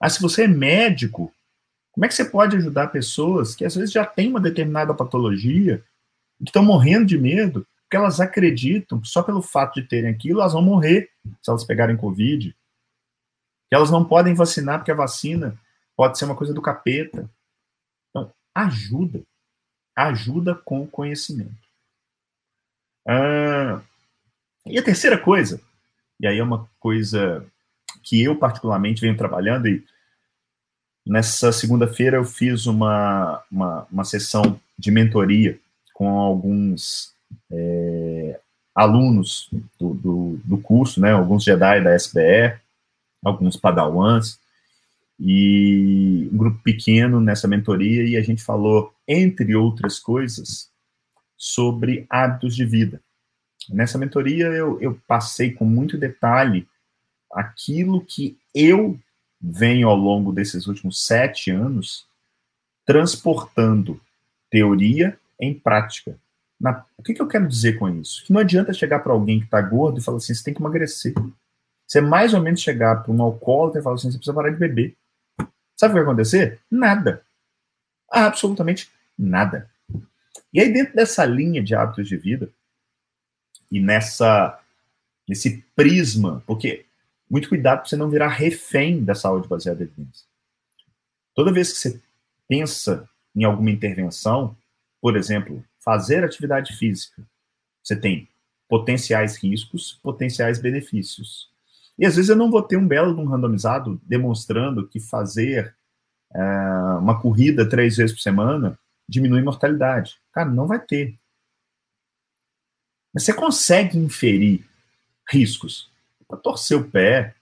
Ah, se você é médico, como é que você pode ajudar pessoas que às vezes já têm uma determinada patologia, que estão morrendo de medo, porque elas acreditam que só pelo fato de terem aquilo, elas vão morrer se elas pegarem Covid. Que elas não podem vacinar porque a vacina pode ser uma coisa do capeta. Então, ajuda. Ajuda com conhecimento. Ah, e a terceira coisa, e aí é uma coisa que eu particularmente venho trabalhando, e Nessa segunda-feira eu fiz uma, uma, uma, sessão de mentoria com alguns é, alunos do, do, do, curso, né, alguns Jedi da SBE, alguns Padawans, e um grupo pequeno nessa mentoria, e a gente falou, entre outras coisas, sobre hábitos de vida. Nessa mentoria eu, eu passei com muito detalhe aquilo que eu venho ao longo desses últimos sete anos transportando teoria em prática. Na, o que, que, eu quero dizer com isso? Que não adianta chegar para alguém que está gordo e falar assim: você tem que emagrecer. Você é mais ou menos chegar para um alcoólatra e falar assim: você precisa parar de beber. Sabe o que vai acontecer? Nada. Absolutamente nada. E aí, dentro dessa linha de hábitos de vida, e nessa nesse prisma, porque muito cuidado para você não virar refém da saúde baseada em evidência. Toda vez que você pensa em alguma intervenção, por exemplo, fazer atividade física, você tem potenciais riscos, potenciais benefícios. E às vezes eu não vou ter um belo um randomizado demonstrando que fazer é, uma corrida três vezes por semana diminui mortalidade. Cara, não vai ter. Mas você consegue inferir riscos. Para torcer o pé,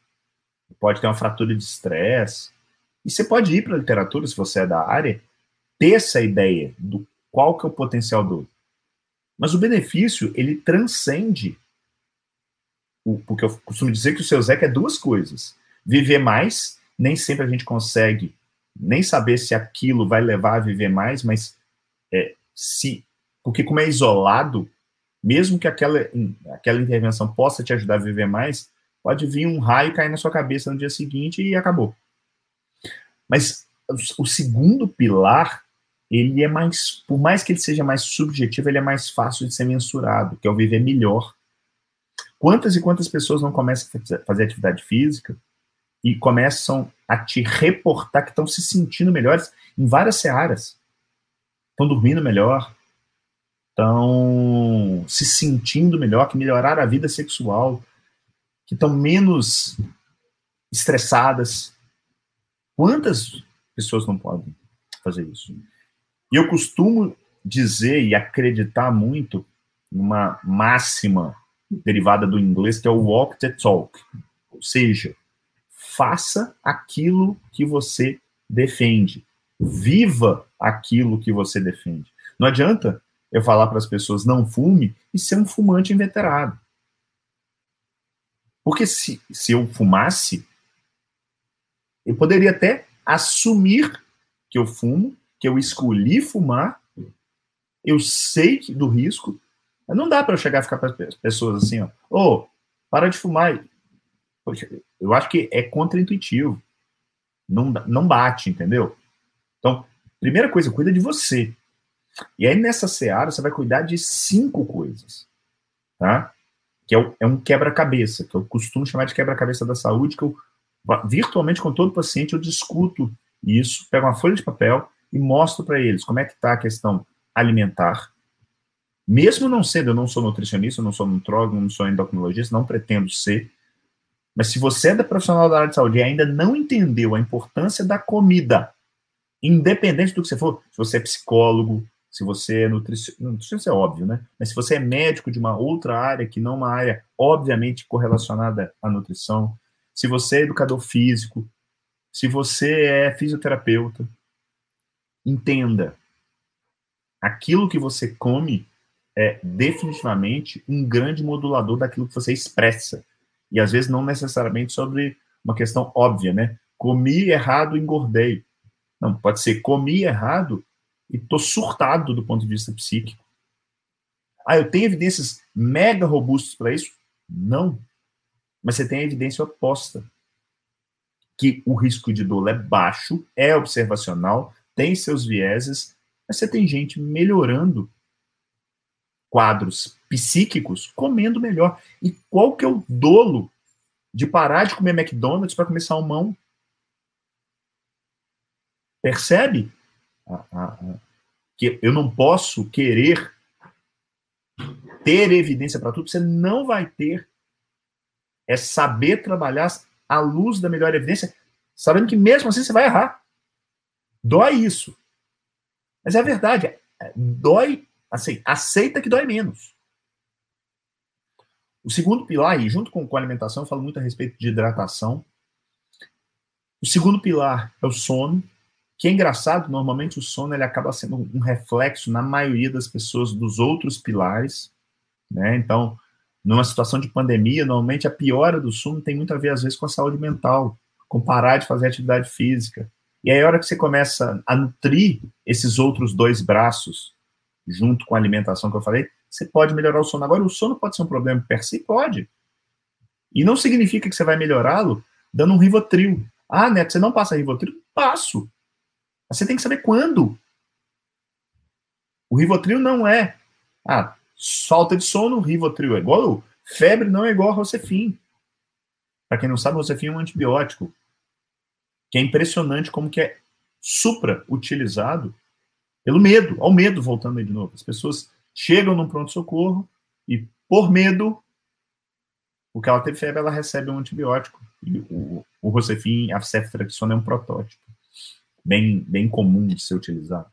pode ter uma fratura de estresse. E você pode ir para a literatura, se você é da área, ter essa ideia do qual que é o potencial do. Mas o benefício, ele transcende o, porque eu costumo dizer que o seu Zeca é duas coisas. Viver mais, nem sempre a gente consegue nem saber se aquilo vai levar a viver mais, mas é, se. Porque, como é isolado, mesmo que aquela, aquela intervenção possa te ajudar a viver mais, pode vir um raio cair na sua cabeça no dia seguinte e acabou. Mas o segundo pilar, ele é mais, por mais que ele seja mais subjetivo, ele é mais fácil de ser mensurado, que é o viver melhor. Quantas e quantas pessoas não começam a fazer atividade física e começam a te reportar que estão se sentindo melhores em várias searas? Estão dormindo melhor, estão se sentindo melhor, que melhoraram a vida sexual, que estão menos estressadas. Quantas pessoas não podem fazer isso? E eu costumo dizer e acreditar muito numa máxima derivada do inglês, que é o walk the talk. Ou seja, faça aquilo que você defende. Viva aquilo que você defende. Não adianta eu falar para as pessoas não fume e ser um fumante inveterado. Porque se, se eu fumasse, eu poderia até assumir que eu fumo, que eu escolhi fumar, eu sei do risco, não dá para eu chegar a ficar para as pessoas assim, ó, ô, oh, para de fumar. Poxa, eu acho que é contraintuitivo. Não, não bate, entendeu? Então, primeira coisa, cuida de você. E aí, nessa seara, você vai cuidar de cinco coisas, tá? Que é, é um quebra-cabeça, que eu costumo chamar de quebra-cabeça da saúde, que eu, virtualmente, com todo paciente, eu discuto isso, pego uma folha de papel e mostro para eles como é que está a questão alimentar, mesmo não sendo, eu não sou nutricionista, não sou nutrólogo, não sou endocrinologista, não pretendo ser, mas se você é da profissional da área de saúde e ainda não entendeu a importância da comida, independente do que você for, se você é psicólogo, se você é nutricionista, nutricionista é óbvio, né? Mas se você é médico de uma outra área que não uma área obviamente correlacionada à nutrição, se você é educador físico, se você é fisioterapeuta, entenda, aquilo que você come é definitivamente um grande modulador daquilo que você expressa. E às vezes não necessariamente sobre uma questão óbvia, né? Comi errado, engordei. Não, pode ser comi errado e tô surtado do ponto de vista psíquico. Ah, eu tenho evidências mega robustas para isso? Não. Mas você tem a evidência oposta. Que o risco de dor é baixo, é observacional, tem seus vieses, mas você tem gente melhorando quadros psíquicos comendo melhor. E qual que é o dolo de parar de comer McDonald's para comer salmão? Percebe? Ah, ah, ah. Que eu não posso querer ter evidência para tudo, você não vai ter. É saber trabalhar à luz da melhor evidência, sabendo que mesmo assim você vai errar. Dói isso. Mas é verdade. É, dói Assim, aceita que dói menos. O segundo pilar, e junto com, com a alimentação, eu falo muito a respeito de hidratação. O segundo pilar é o sono, que é engraçado, normalmente o sono ele acaba sendo um reflexo, na maioria das pessoas, dos outros pilares. Né? Então, numa situação de pandemia, normalmente a piora do sono tem muito a ver, às vezes, com a saúde mental, com parar de fazer atividade física. E aí, a hora que você começa a nutrir esses outros dois braços, junto com a alimentação que eu falei, você pode melhorar o sono. Agora, o sono pode ser um problema per si? Pode. E não significa que você vai melhorá-lo dando um Rivotril. Ah, Neto, você não passa Rivotril? Passo. Mas você tem que saber quando. O Rivotril não é, ah, falta de sono, Rivotril é igual, febre não é igual a Rocefin. Para quem não sabe, o Rosefin é um antibiótico que é impressionante como que é supra utilizado pelo medo, ao medo voltando aí de novo. As pessoas chegam num pronto-socorro e, por medo, porque ela teve febre, ela recebe um antibiótico. E o, o Rosefin, a ceftriaxona é um protótipo bem, bem comum de ser utilizado.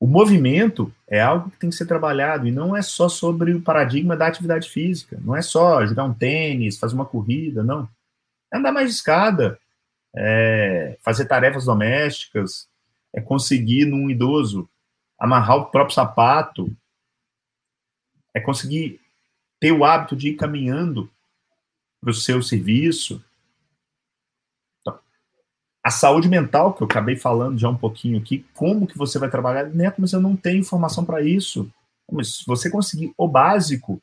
O movimento é algo que tem que ser trabalhado e não é só sobre o paradigma da atividade física. Não é só jogar um tênis, fazer uma corrida, não. É andar mais de escada, é fazer tarefas domésticas, é conseguir num idoso amarrar o próprio sapato, é conseguir ter o hábito de ir caminhando para o seu serviço, a saúde mental, que eu acabei falando já um pouquinho aqui, como que você vai trabalhar? Neto, mas eu não tenho informação para isso. Mas se você conseguir o básico,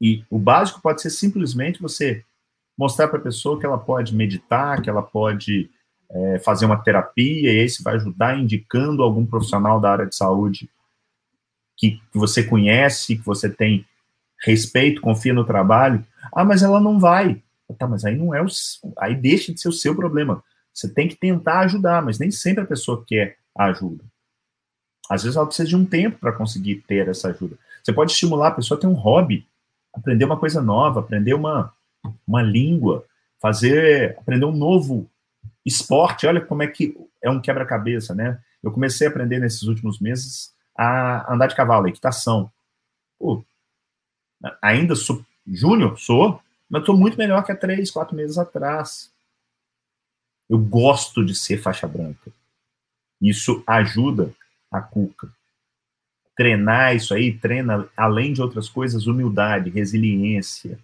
e o básico pode ser simplesmente você mostrar para a pessoa que ela pode meditar, que ela pode é, fazer uma terapia, e você vai ajudar indicando algum profissional da área de saúde que, que você conhece, que você tem respeito, confia no trabalho. Ah, mas ela não vai. Tá, mas aí não é o. Aí deixa de ser o seu problema. Você tem que tentar ajudar, mas nem sempre a pessoa quer a ajuda. Às vezes ela precisa de um tempo para conseguir ter essa ajuda. Você pode estimular a pessoa a ter um hobby, aprender uma coisa nova, aprender uma, uma língua, fazer, aprender um novo esporte. Olha como é que é um quebra-cabeça, né? Eu comecei a aprender nesses últimos meses a andar de cavalo, a equitação. Pô, ainda sou júnior, sou, mas estou muito melhor que há três, quatro meses atrás. Eu gosto de ser faixa branca. Isso ajuda a Cuca. Treinar isso aí, treina, além de outras coisas, humildade, resiliência,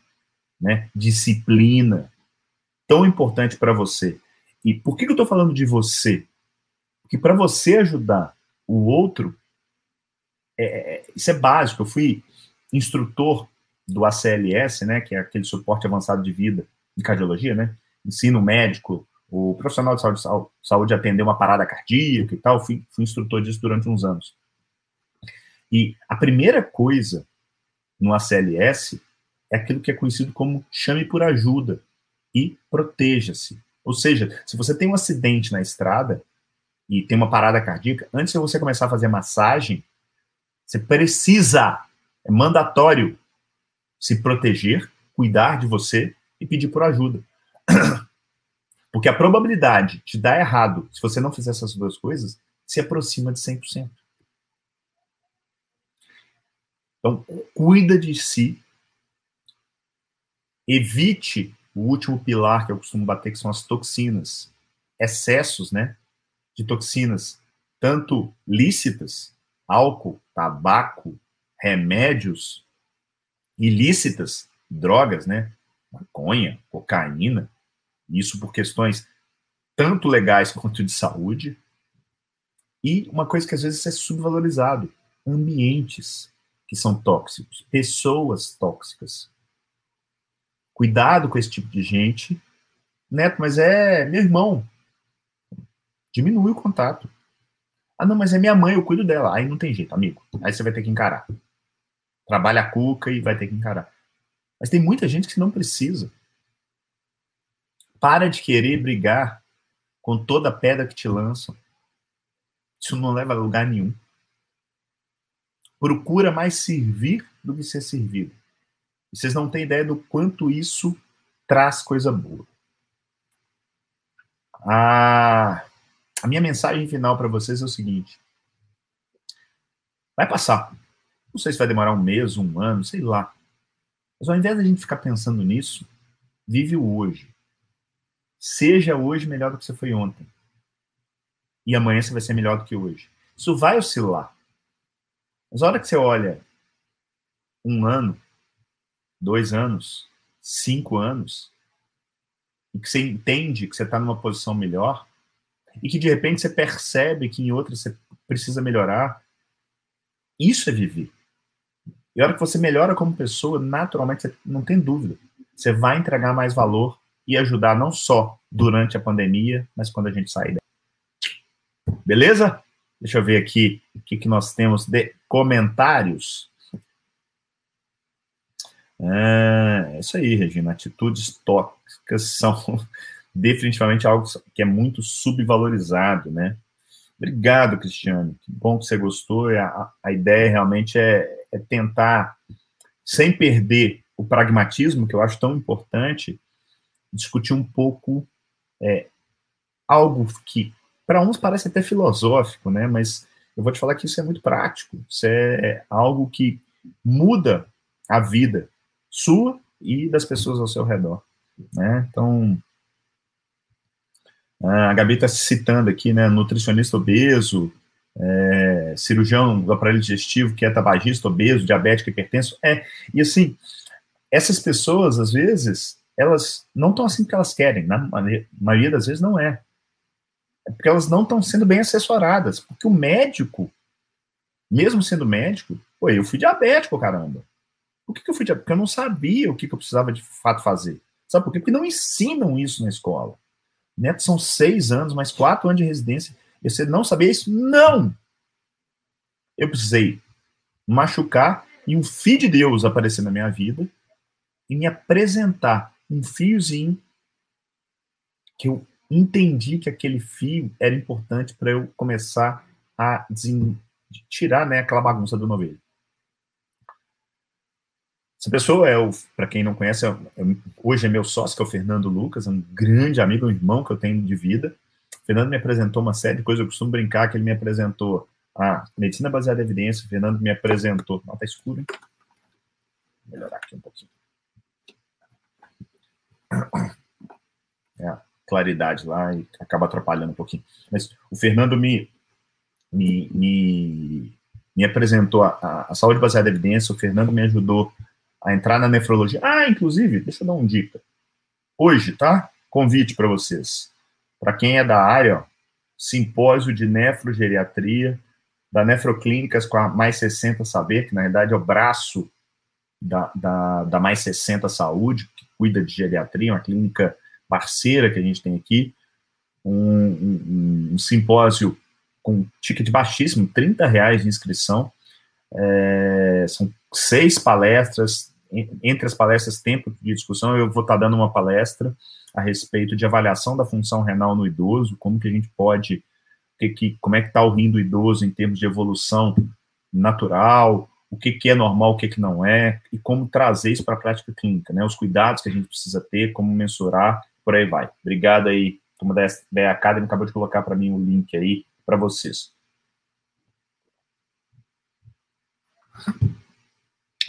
né? disciplina. Tão importante para você. E por que, que eu estou falando de você? Porque para você ajudar o outro, é, é, isso é básico. Eu fui instrutor do ACLS, né, que é aquele suporte avançado de vida de cardiologia, né, ensino médico o profissional de saúde, saúde atendeu uma parada cardíaca e tal, fui, fui instrutor disso durante uns anos. E a primeira coisa no ACLS é aquilo que é conhecido como chame por ajuda e proteja-se. Ou seja, se você tem um acidente na estrada e tem uma parada cardíaca, antes de você começar a fazer massagem, você precisa, é mandatório, se proteger, cuidar de você e pedir por ajuda. Porque a probabilidade de dar errado, se você não fizer essas duas coisas, se aproxima de 100%. Então, cuida de si, evite o último pilar que eu costumo bater, que são as toxinas, excessos, né, de toxinas, tanto lícitas, álcool, tabaco, remédios, ilícitas, drogas, né, maconha, cocaína, isso por questões tanto legais quanto de saúde. E uma coisa que às vezes é subvalorizado: ambientes que são tóxicos, pessoas tóxicas. Cuidado com esse tipo de gente. Neto, mas é meu irmão. Diminui o contato. Ah, não, mas é minha mãe, eu cuido dela. Aí não tem jeito, amigo. Aí você vai ter que encarar. Trabalha a cuca e vai ter que encarar. Mas tem muita gente que não precisa. Para de querer brigar com toda pedra que te lançam. Isso não leva a lugar nenhum. Procura mais servir do que ser servido. E vocês não têm ideia do quanto isso traz coisa boa. A, a minha mensagem final para vocês é o seguinte: vai passar. Não sei se vai demorar um mês, um ano, sei lá. Mas ao invés da gente ficar pensando nisso, vive o hoje. Seja hoje melhor do que você foi ontem. E amanhã você vai ser melhor do que hoje. Isso vai oscilar. Mas a hora que você olha um ano, dois anos, cinco anos, e que você entende que você está numa posição melhor, e que de repente você percebe que em outra você precisa melhorar, isso é viver. E a hora que você melhora como pessoa, naturalmente, você não tem dúvida, você vai entregar mais valor e ajudar não só durante a pandemia, mas quando a gente sair dela. Beleza? Deixa eu ver aqui o que, que nós temos de comentários. É, isso aí, Regina. Atitudes tóxicas são definitivamente algo que é muito subvalorizado, né? Obrigado, Cristiano. Que bom que você gostou. A, a ideia realmente é, é tentar, sem perder o pragmatismo, que eu acho tão importante, discutir um pouco é, algo que, para uns, parece até filosófico, né? Mas eu vou te falar que isso é muito prático. Isso é algo que muda a vida sua e das pessoas ao seu redor. Né? Então, a Gabi está citando aqui, né, nutricionista obeso, é, cirurgião do aparelho digestivo, que é tabagista, obeso, diabético, hipertenso, é, e assim, essas pessoas, às vezes, elas não estão assim porque elas querem, na maioria das vezes não é. É porque elas não estão sendo bem assessoradas, porque o médico, mesmo sendo médico, pô, eu fui diabético, caramba. Por que, que eu fui diabético? Porque eu não sabia o que, que eu precisava de fato fazer. Sabe por quê? Porque não ensinam isso na escola. Né? São seis anos, mais quatro anos de residência. E você não sabia isso? Não! Eu precisei machucar e um filho de Deus aparecer na minha vida e me apresentar um fiozinho que eu entendi que aquele fio era importante para eu começar a tirar né, aquela bagunça do novelho. Essa pessoa é o, para quem não conhece, é, é, hoje é meu sócio, que é o Fernando Lucas, um grande amigo, um irmão que eu tenho de vida. O Fernando me apresentou uma série de coisas, eu costumo brincar que ele me apresentou a medicina baseada em evidência, o Fernando me apresentou. Não, tá escuro, hein? Vou melhorar aqui um pouquinho. É, a claridade lá e acaba atrapalhando um pouquinho. Mas o Fernando me, me, me, me apresentou a, a saúde baseada em evidência, o Fernando me ajudou a entrar na nefrologia. Ah, inclusive, deixa eu dar uma dica. Hoje, tá? Convite para vocês. Para quem é da área, ó, simpósio de nefrogeriatria da Nefroclínicas com a Mais 60 Saber, que na verdade é o braço da, da, da Mais 60 Saúde, que cuida de geriatria, uma clínica parceira que a gente tem aqui. Um, um, um simpósio com ticket baixíssimo, 30 reais de inscrição. É, são seis palestras, entre as palestras, tempo de discussão, eu vou estar dando uma palestra a respeito de avaliação da função renal no idoso, como que a gente pode, que, como é que está o rim do idoso em termos de evolução natural, o que, que é normal, o que, que não é, e como trazer isso para a prática clínica, né? Os cuidados que a gente precisa ter, como mensurar, por aí vai. Obrigado aí, turma da, da Academy, acabou de colocar para mim o link aí para vocês.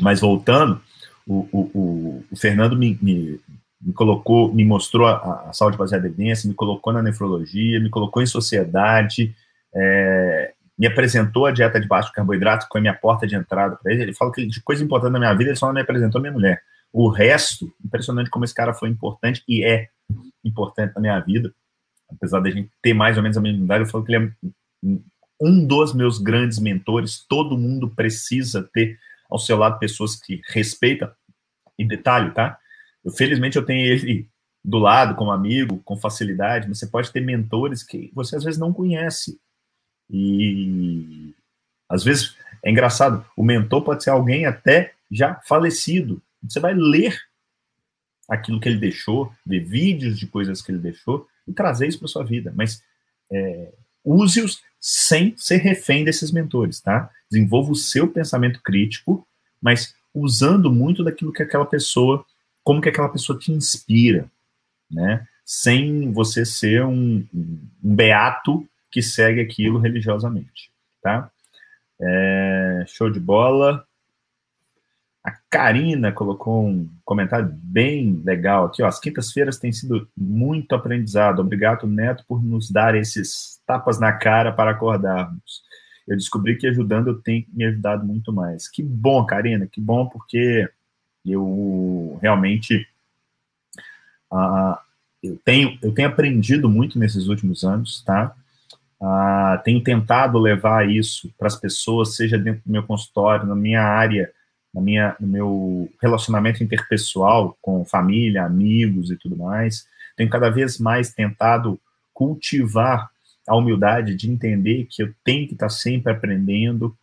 Mas voltando, o, o, o Fernando me, me, me, colocou, me mostrou a, a saúde baseada em evidência, me colocou na nefrologia, me colocou em sociedade, é, me apresentou a dieta de baixo carboidrato, que foi a minha porta de entrada para ele. Ele fala que de coisa importante na minha vida, ele só não me apresentou minha mulher. O resto, impressionante como esse cara foi importante e é importante na minha vida, apesar da gente ter mais ou menos a mesma idade, eu falo que ele é um dos meus grandes mentores, todo mundo precisa ter ao seu lado pessoas que respeitam. E detalhe, tá? Eu, felizmente eu tenho ele do lado como amigo, com facilidade, mas você pode ter mentores que você às vezes não conhece. E às vezes é engraçado, o mentor pode ser alguém até já falecido. Você vai ler aquilo que ele deixou, ver vídeos de coisas que ele deixou e trazer isso para sua vida. Mas é, use-os sem ser refém desses mentores, tá? Desenvolva o seu pensamento crítico, mas usando muito daquilo que aquela pessoa, como que aquela pessoa te inspira, né? Sem você ser um, um beato que segue aquilo religiosamente, tá? É, show de bola. A Karina colocou um comentário bem legal aqui. Ó. As quintas-feiras têm sido muito aprendizado. Obrigado, Neto, por nos dar esses tapas na cara para acordarmos. Eu descobri que ajudando eu tenho me ajudado muito mais. Que bom, Karina, que bom, porque eu realmente uh, eu, tenho, eu tenho aprendido muito nesses últimos anos, tá? Uh, tenho tentado levar isso para as pessoas, seja dentro do meu consultório, na minha área na minha, no meu relacionamento interpessoal com família, amigos e tudo mais. Tenho cada vez mais tentado cultivar a humildade de entender que eu tenho que estar sempre aprendendo.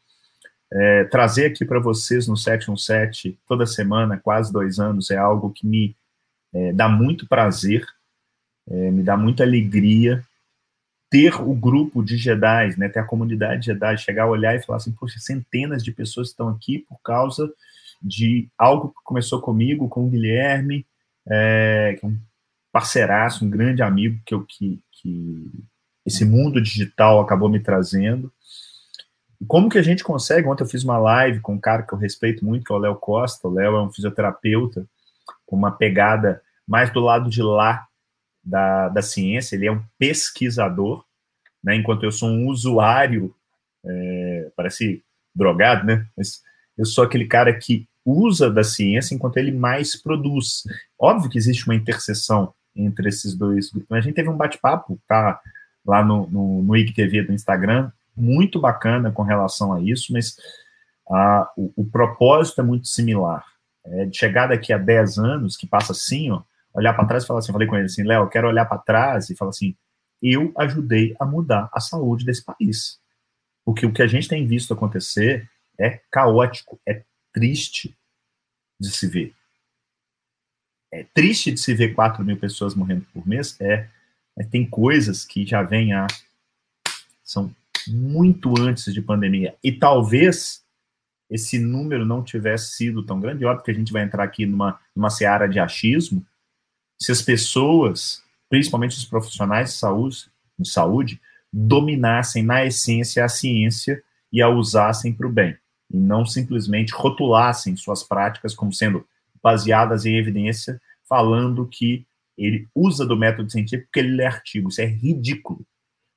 é, trazer aqui para vocês no 717 toda semana, quase dois anos, é algo que me é, dá muito prazer, é, me dá muita alegria ter o grupo de Jedi, né, ter a comunidade Jedi, chegar a olhar e falar assim, poxa, centenas de pessoas estão aqui por causa de algo que começou comigo, com o Guilherme, é, que é um parceiraço, um grande amigo que, eu, que, que esse mundo digital acabou me trazendo. E como que a gente consegue? Ontem eu fiz uma live com um cara que eu respeito muito, que é o Léo Costa. O Léo é um fisioterapeuta com uma pegada mais do lado de lá da, da ciência, ele é um pesquisador, né, enquanto eu sou um usuário, é, parece drogado, né? Mas eu sou aquele cara que usa da ciência enquanto ele mais produz. Óbvio que existe uma interseção entre esses dois. A gente teve um bate-papo, tá? Lá no, no, no IGTV do Instagram, muito bacana com relação a isso, mas ah, o, o, propósito é muito similar. É de chegar daqui a 10 anos, que passa assim, ó, olhar para trás e falar assim, falei com ele assim, Léo, quero olhar para trás e falar assim, eu ajudei a mudar a saúde desse país. Porque o que a gente tem visto acontecer é caótico, é triste de se ver. É triste de se ver 4 mil pessoas morrendo por mês, é, é tem coisas que já vêm a são muito antes de pandemia. E talvez esse número não tivesse sido tão grande, óbvio que a gente vai entrar aqui numa, numa seara de achismo, se as pessoas, principalmente os profissionais de saúde, de saúde dominassem na essência a ciência e a usassem para o bem, e não simplesmente rotulassem suas práticas como sendo baseadas em evidência, falando que ele usa do método científico porque ele lê artigo. Isso é ridículo.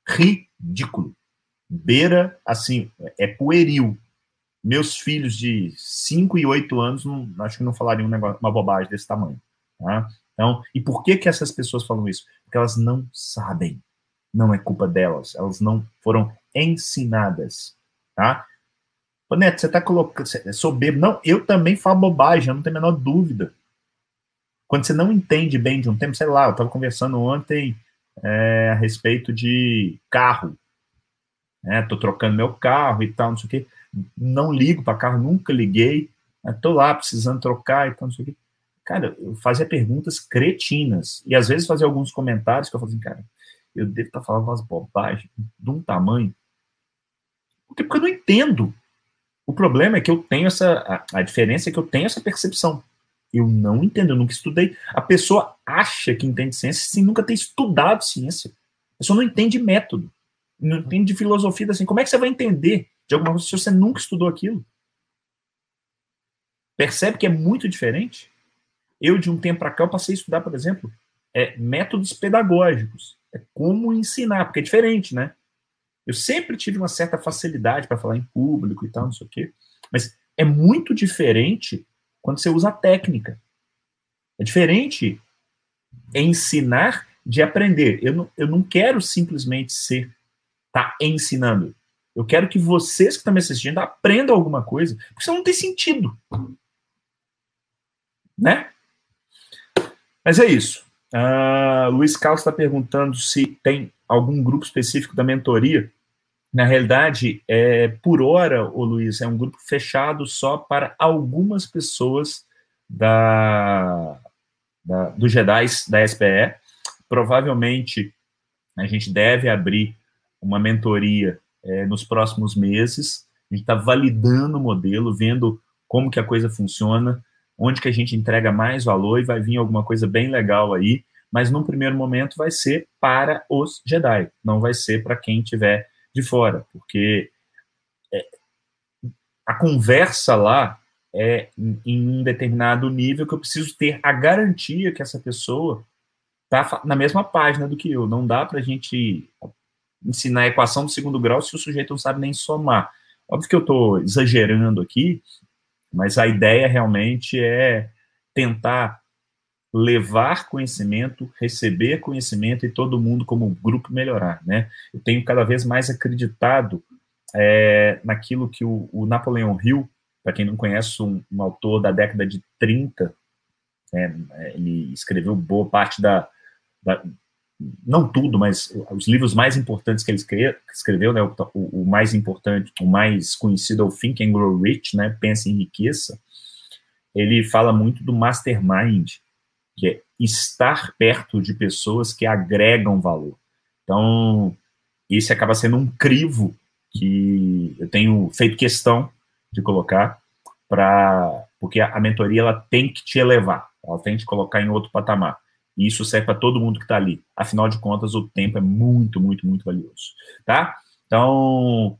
Ridículo. Beira, assim, é pueril. Meus filhos de 5 e 8 anos, não, acho que não falariam um negócio, uma bobagem desse tamanho. Tá? Então, e por que que essas pessoas falam isso? Porque elas não sabem. Não é culpa delas. Elas não foram ensinadas, tá? Ô, Neto, você tá colocando, é soberbo. Não, eu também falo bobagem, eu não tenho a menor dúvida. Quando você não entende bem de um tempo, sei lá, eu estava conversando ontem é, a respeito de carro. Né? Tô trocando meu carro e tal, não sei o quê. Não ligo para carro, nunca liguei. Estou lá precisando trocar e tal, não sei o quê cara, eu fazia perguntas cretinas. E às vezes fazia alguns comentários que eu falava assim, cara, eu devo estar falando umas bobagens de um tamanho. Porque, porque eu não entendo. O problema é que eu tenho essa. A, a diferença é que eu tenho essa percepção. Eu não entendo, eu nunca estudei. A pessoa acha que entende ciência sem nunca ter estudado ciência. A pessoa não entende método. Não entende de filosofia, assim. Como é que você vai entender de alguma coisa se você nunca estudou aquilo? Percebe que é muito diferente? Eu, de um tempo para cá, eu passei a estudar, por exemplo, é, métodos pedagógicos. É como ensinar, porque é diferente, né? Eu sempre tive uma certa facilidade para falar em público e tal, não sei o quê. Mas é muito diferente quando você usa a técnica. É diferente ensinar de aprender. Eu não, eu não quero simplesmente ser, tá ensinando. Eu quero que vocês que estão me assistindo aprendam alguma coisa, porque senão não tem sentido. Né? Mas é isso. Uh, Luiz Carlos está perguntando se tem algum grupo específico da mentoria. Na realidade, é, por hora, o Luiz, é um grupo fechado só para algumas pessoas da, da, do Jedi da SPE. Provavelmente a gente deve abrir uma mentoria é, nos próximos meses. A gente está validando o modelo, vendo como que a coisa funciona onde que a gente entrega mais valor e vai vir alguma coisa bem legal aí, mas num primeiro momento vai ser para os Jedi, não vai ser para quem tiver de fora, porque é, a conversa lá é em um determinado nível que eu preciso ter a garantia que essa pessoa está na mesma página do que eu. Não dá para a gente ensinar a equação do segundo grau se o sujeito não sabe nem somar. Óbvio que eu estou exagerando aqui, mas a ideia realmente é tentar levar conhecimento, receber conhecimento e todo mundo como grupo melhorar, né? Eu tenho cada vez mais acreditado é, naquilo que o, o Napoleão Hill, para quem não conhece, um, um, autor da década de 30, é, ele escreveu boa parte da, da, não tudo, mas os livros mais importantes que ele escreveu, né, o, o, mais importante, o mais conhecido é o Think and Grow Rich, né, Pensa em Riqueza, ele fala muito do mastermind, que é estar perto de pessoas que agregam valor. Então, esse acaba sendo um crivo que eu tenho feito questão de colocar para porque a, mentoria ela tem que te elevar, ela tem que te colocar em outro patamar. E isso serve para todo mundo que está ali. Afinal de contas, o tempo é muito, muito, muito valioso, tá? Então,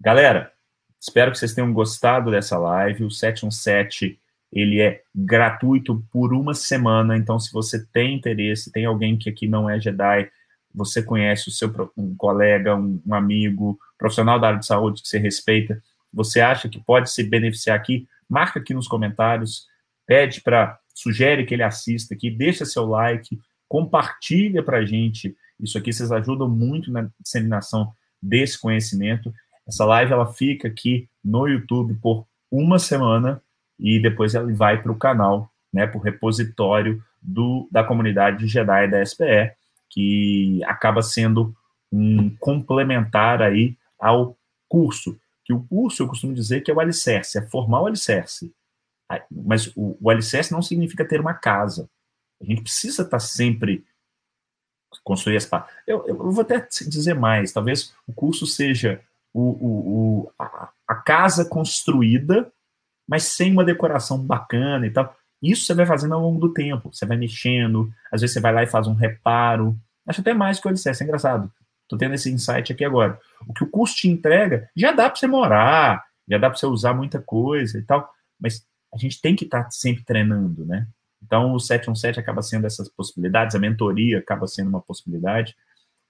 galera, espero que vocês tenham gostado dessa live. O 717 ele é gratuito por uma semana. Então, se você tem interesse, tem alguém que aqui não é Jedi, você conhece o seu um colega, um, um amigo, profissional da área de saúde que você respeita, você acha que pode se beneficiar aqui, marca aqui nos comentários, pede para, sugere que ele assista aqui, deixa seu like, compartilha para a gente isso aqui, vocês ajudam muito na disseminação desse conhecimento. Essa live ela fica aqui no YouTube por uma semana e depois ela vai para o canal, né, para o repositório do, da comunidade Jedi da SPE, que acaba sendo um complementar aí ao curso que o curso, eu costumo dizer que é o alicerce, é formar o alicerce. Mas o, o alicerce não significa ter uma casa. A gente precisa estar sempre construir as partes. Eu, eu, vou até dizer mais, talvez o curso seja o, o, o a, a, casa construída, mas sem uma decoração bacana e tal. Isso você vai fazendo ao longo do tempo. Você vai mexendo, às vezes você vai lá e faz um reparo. Acho até mais que o alicerce, é engraçado. Estou tendo esse insight aqui agora. O que o curso te entrega, já dá para você morar, já dá para você usar muita coisa e tal, mas a gente tem que estar tá sempre treinando, né? Então, o 717 acaba sendo essas possibilidades, a mentoria acaba sendo uma possibilidade,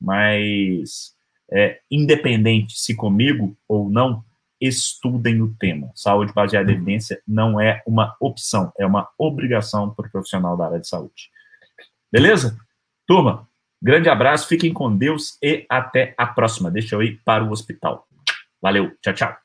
mas é, independente se comigo ou não, estudem o tema. Saúde baseada em evidência não é uma opção, é uma obrigação para o profissional da área de saúde. Beleza? Turma, Grande abraço, fiquem com Deus e até a próxima. Deixa eu ir para o hospital. Valeu, tchau, tchau.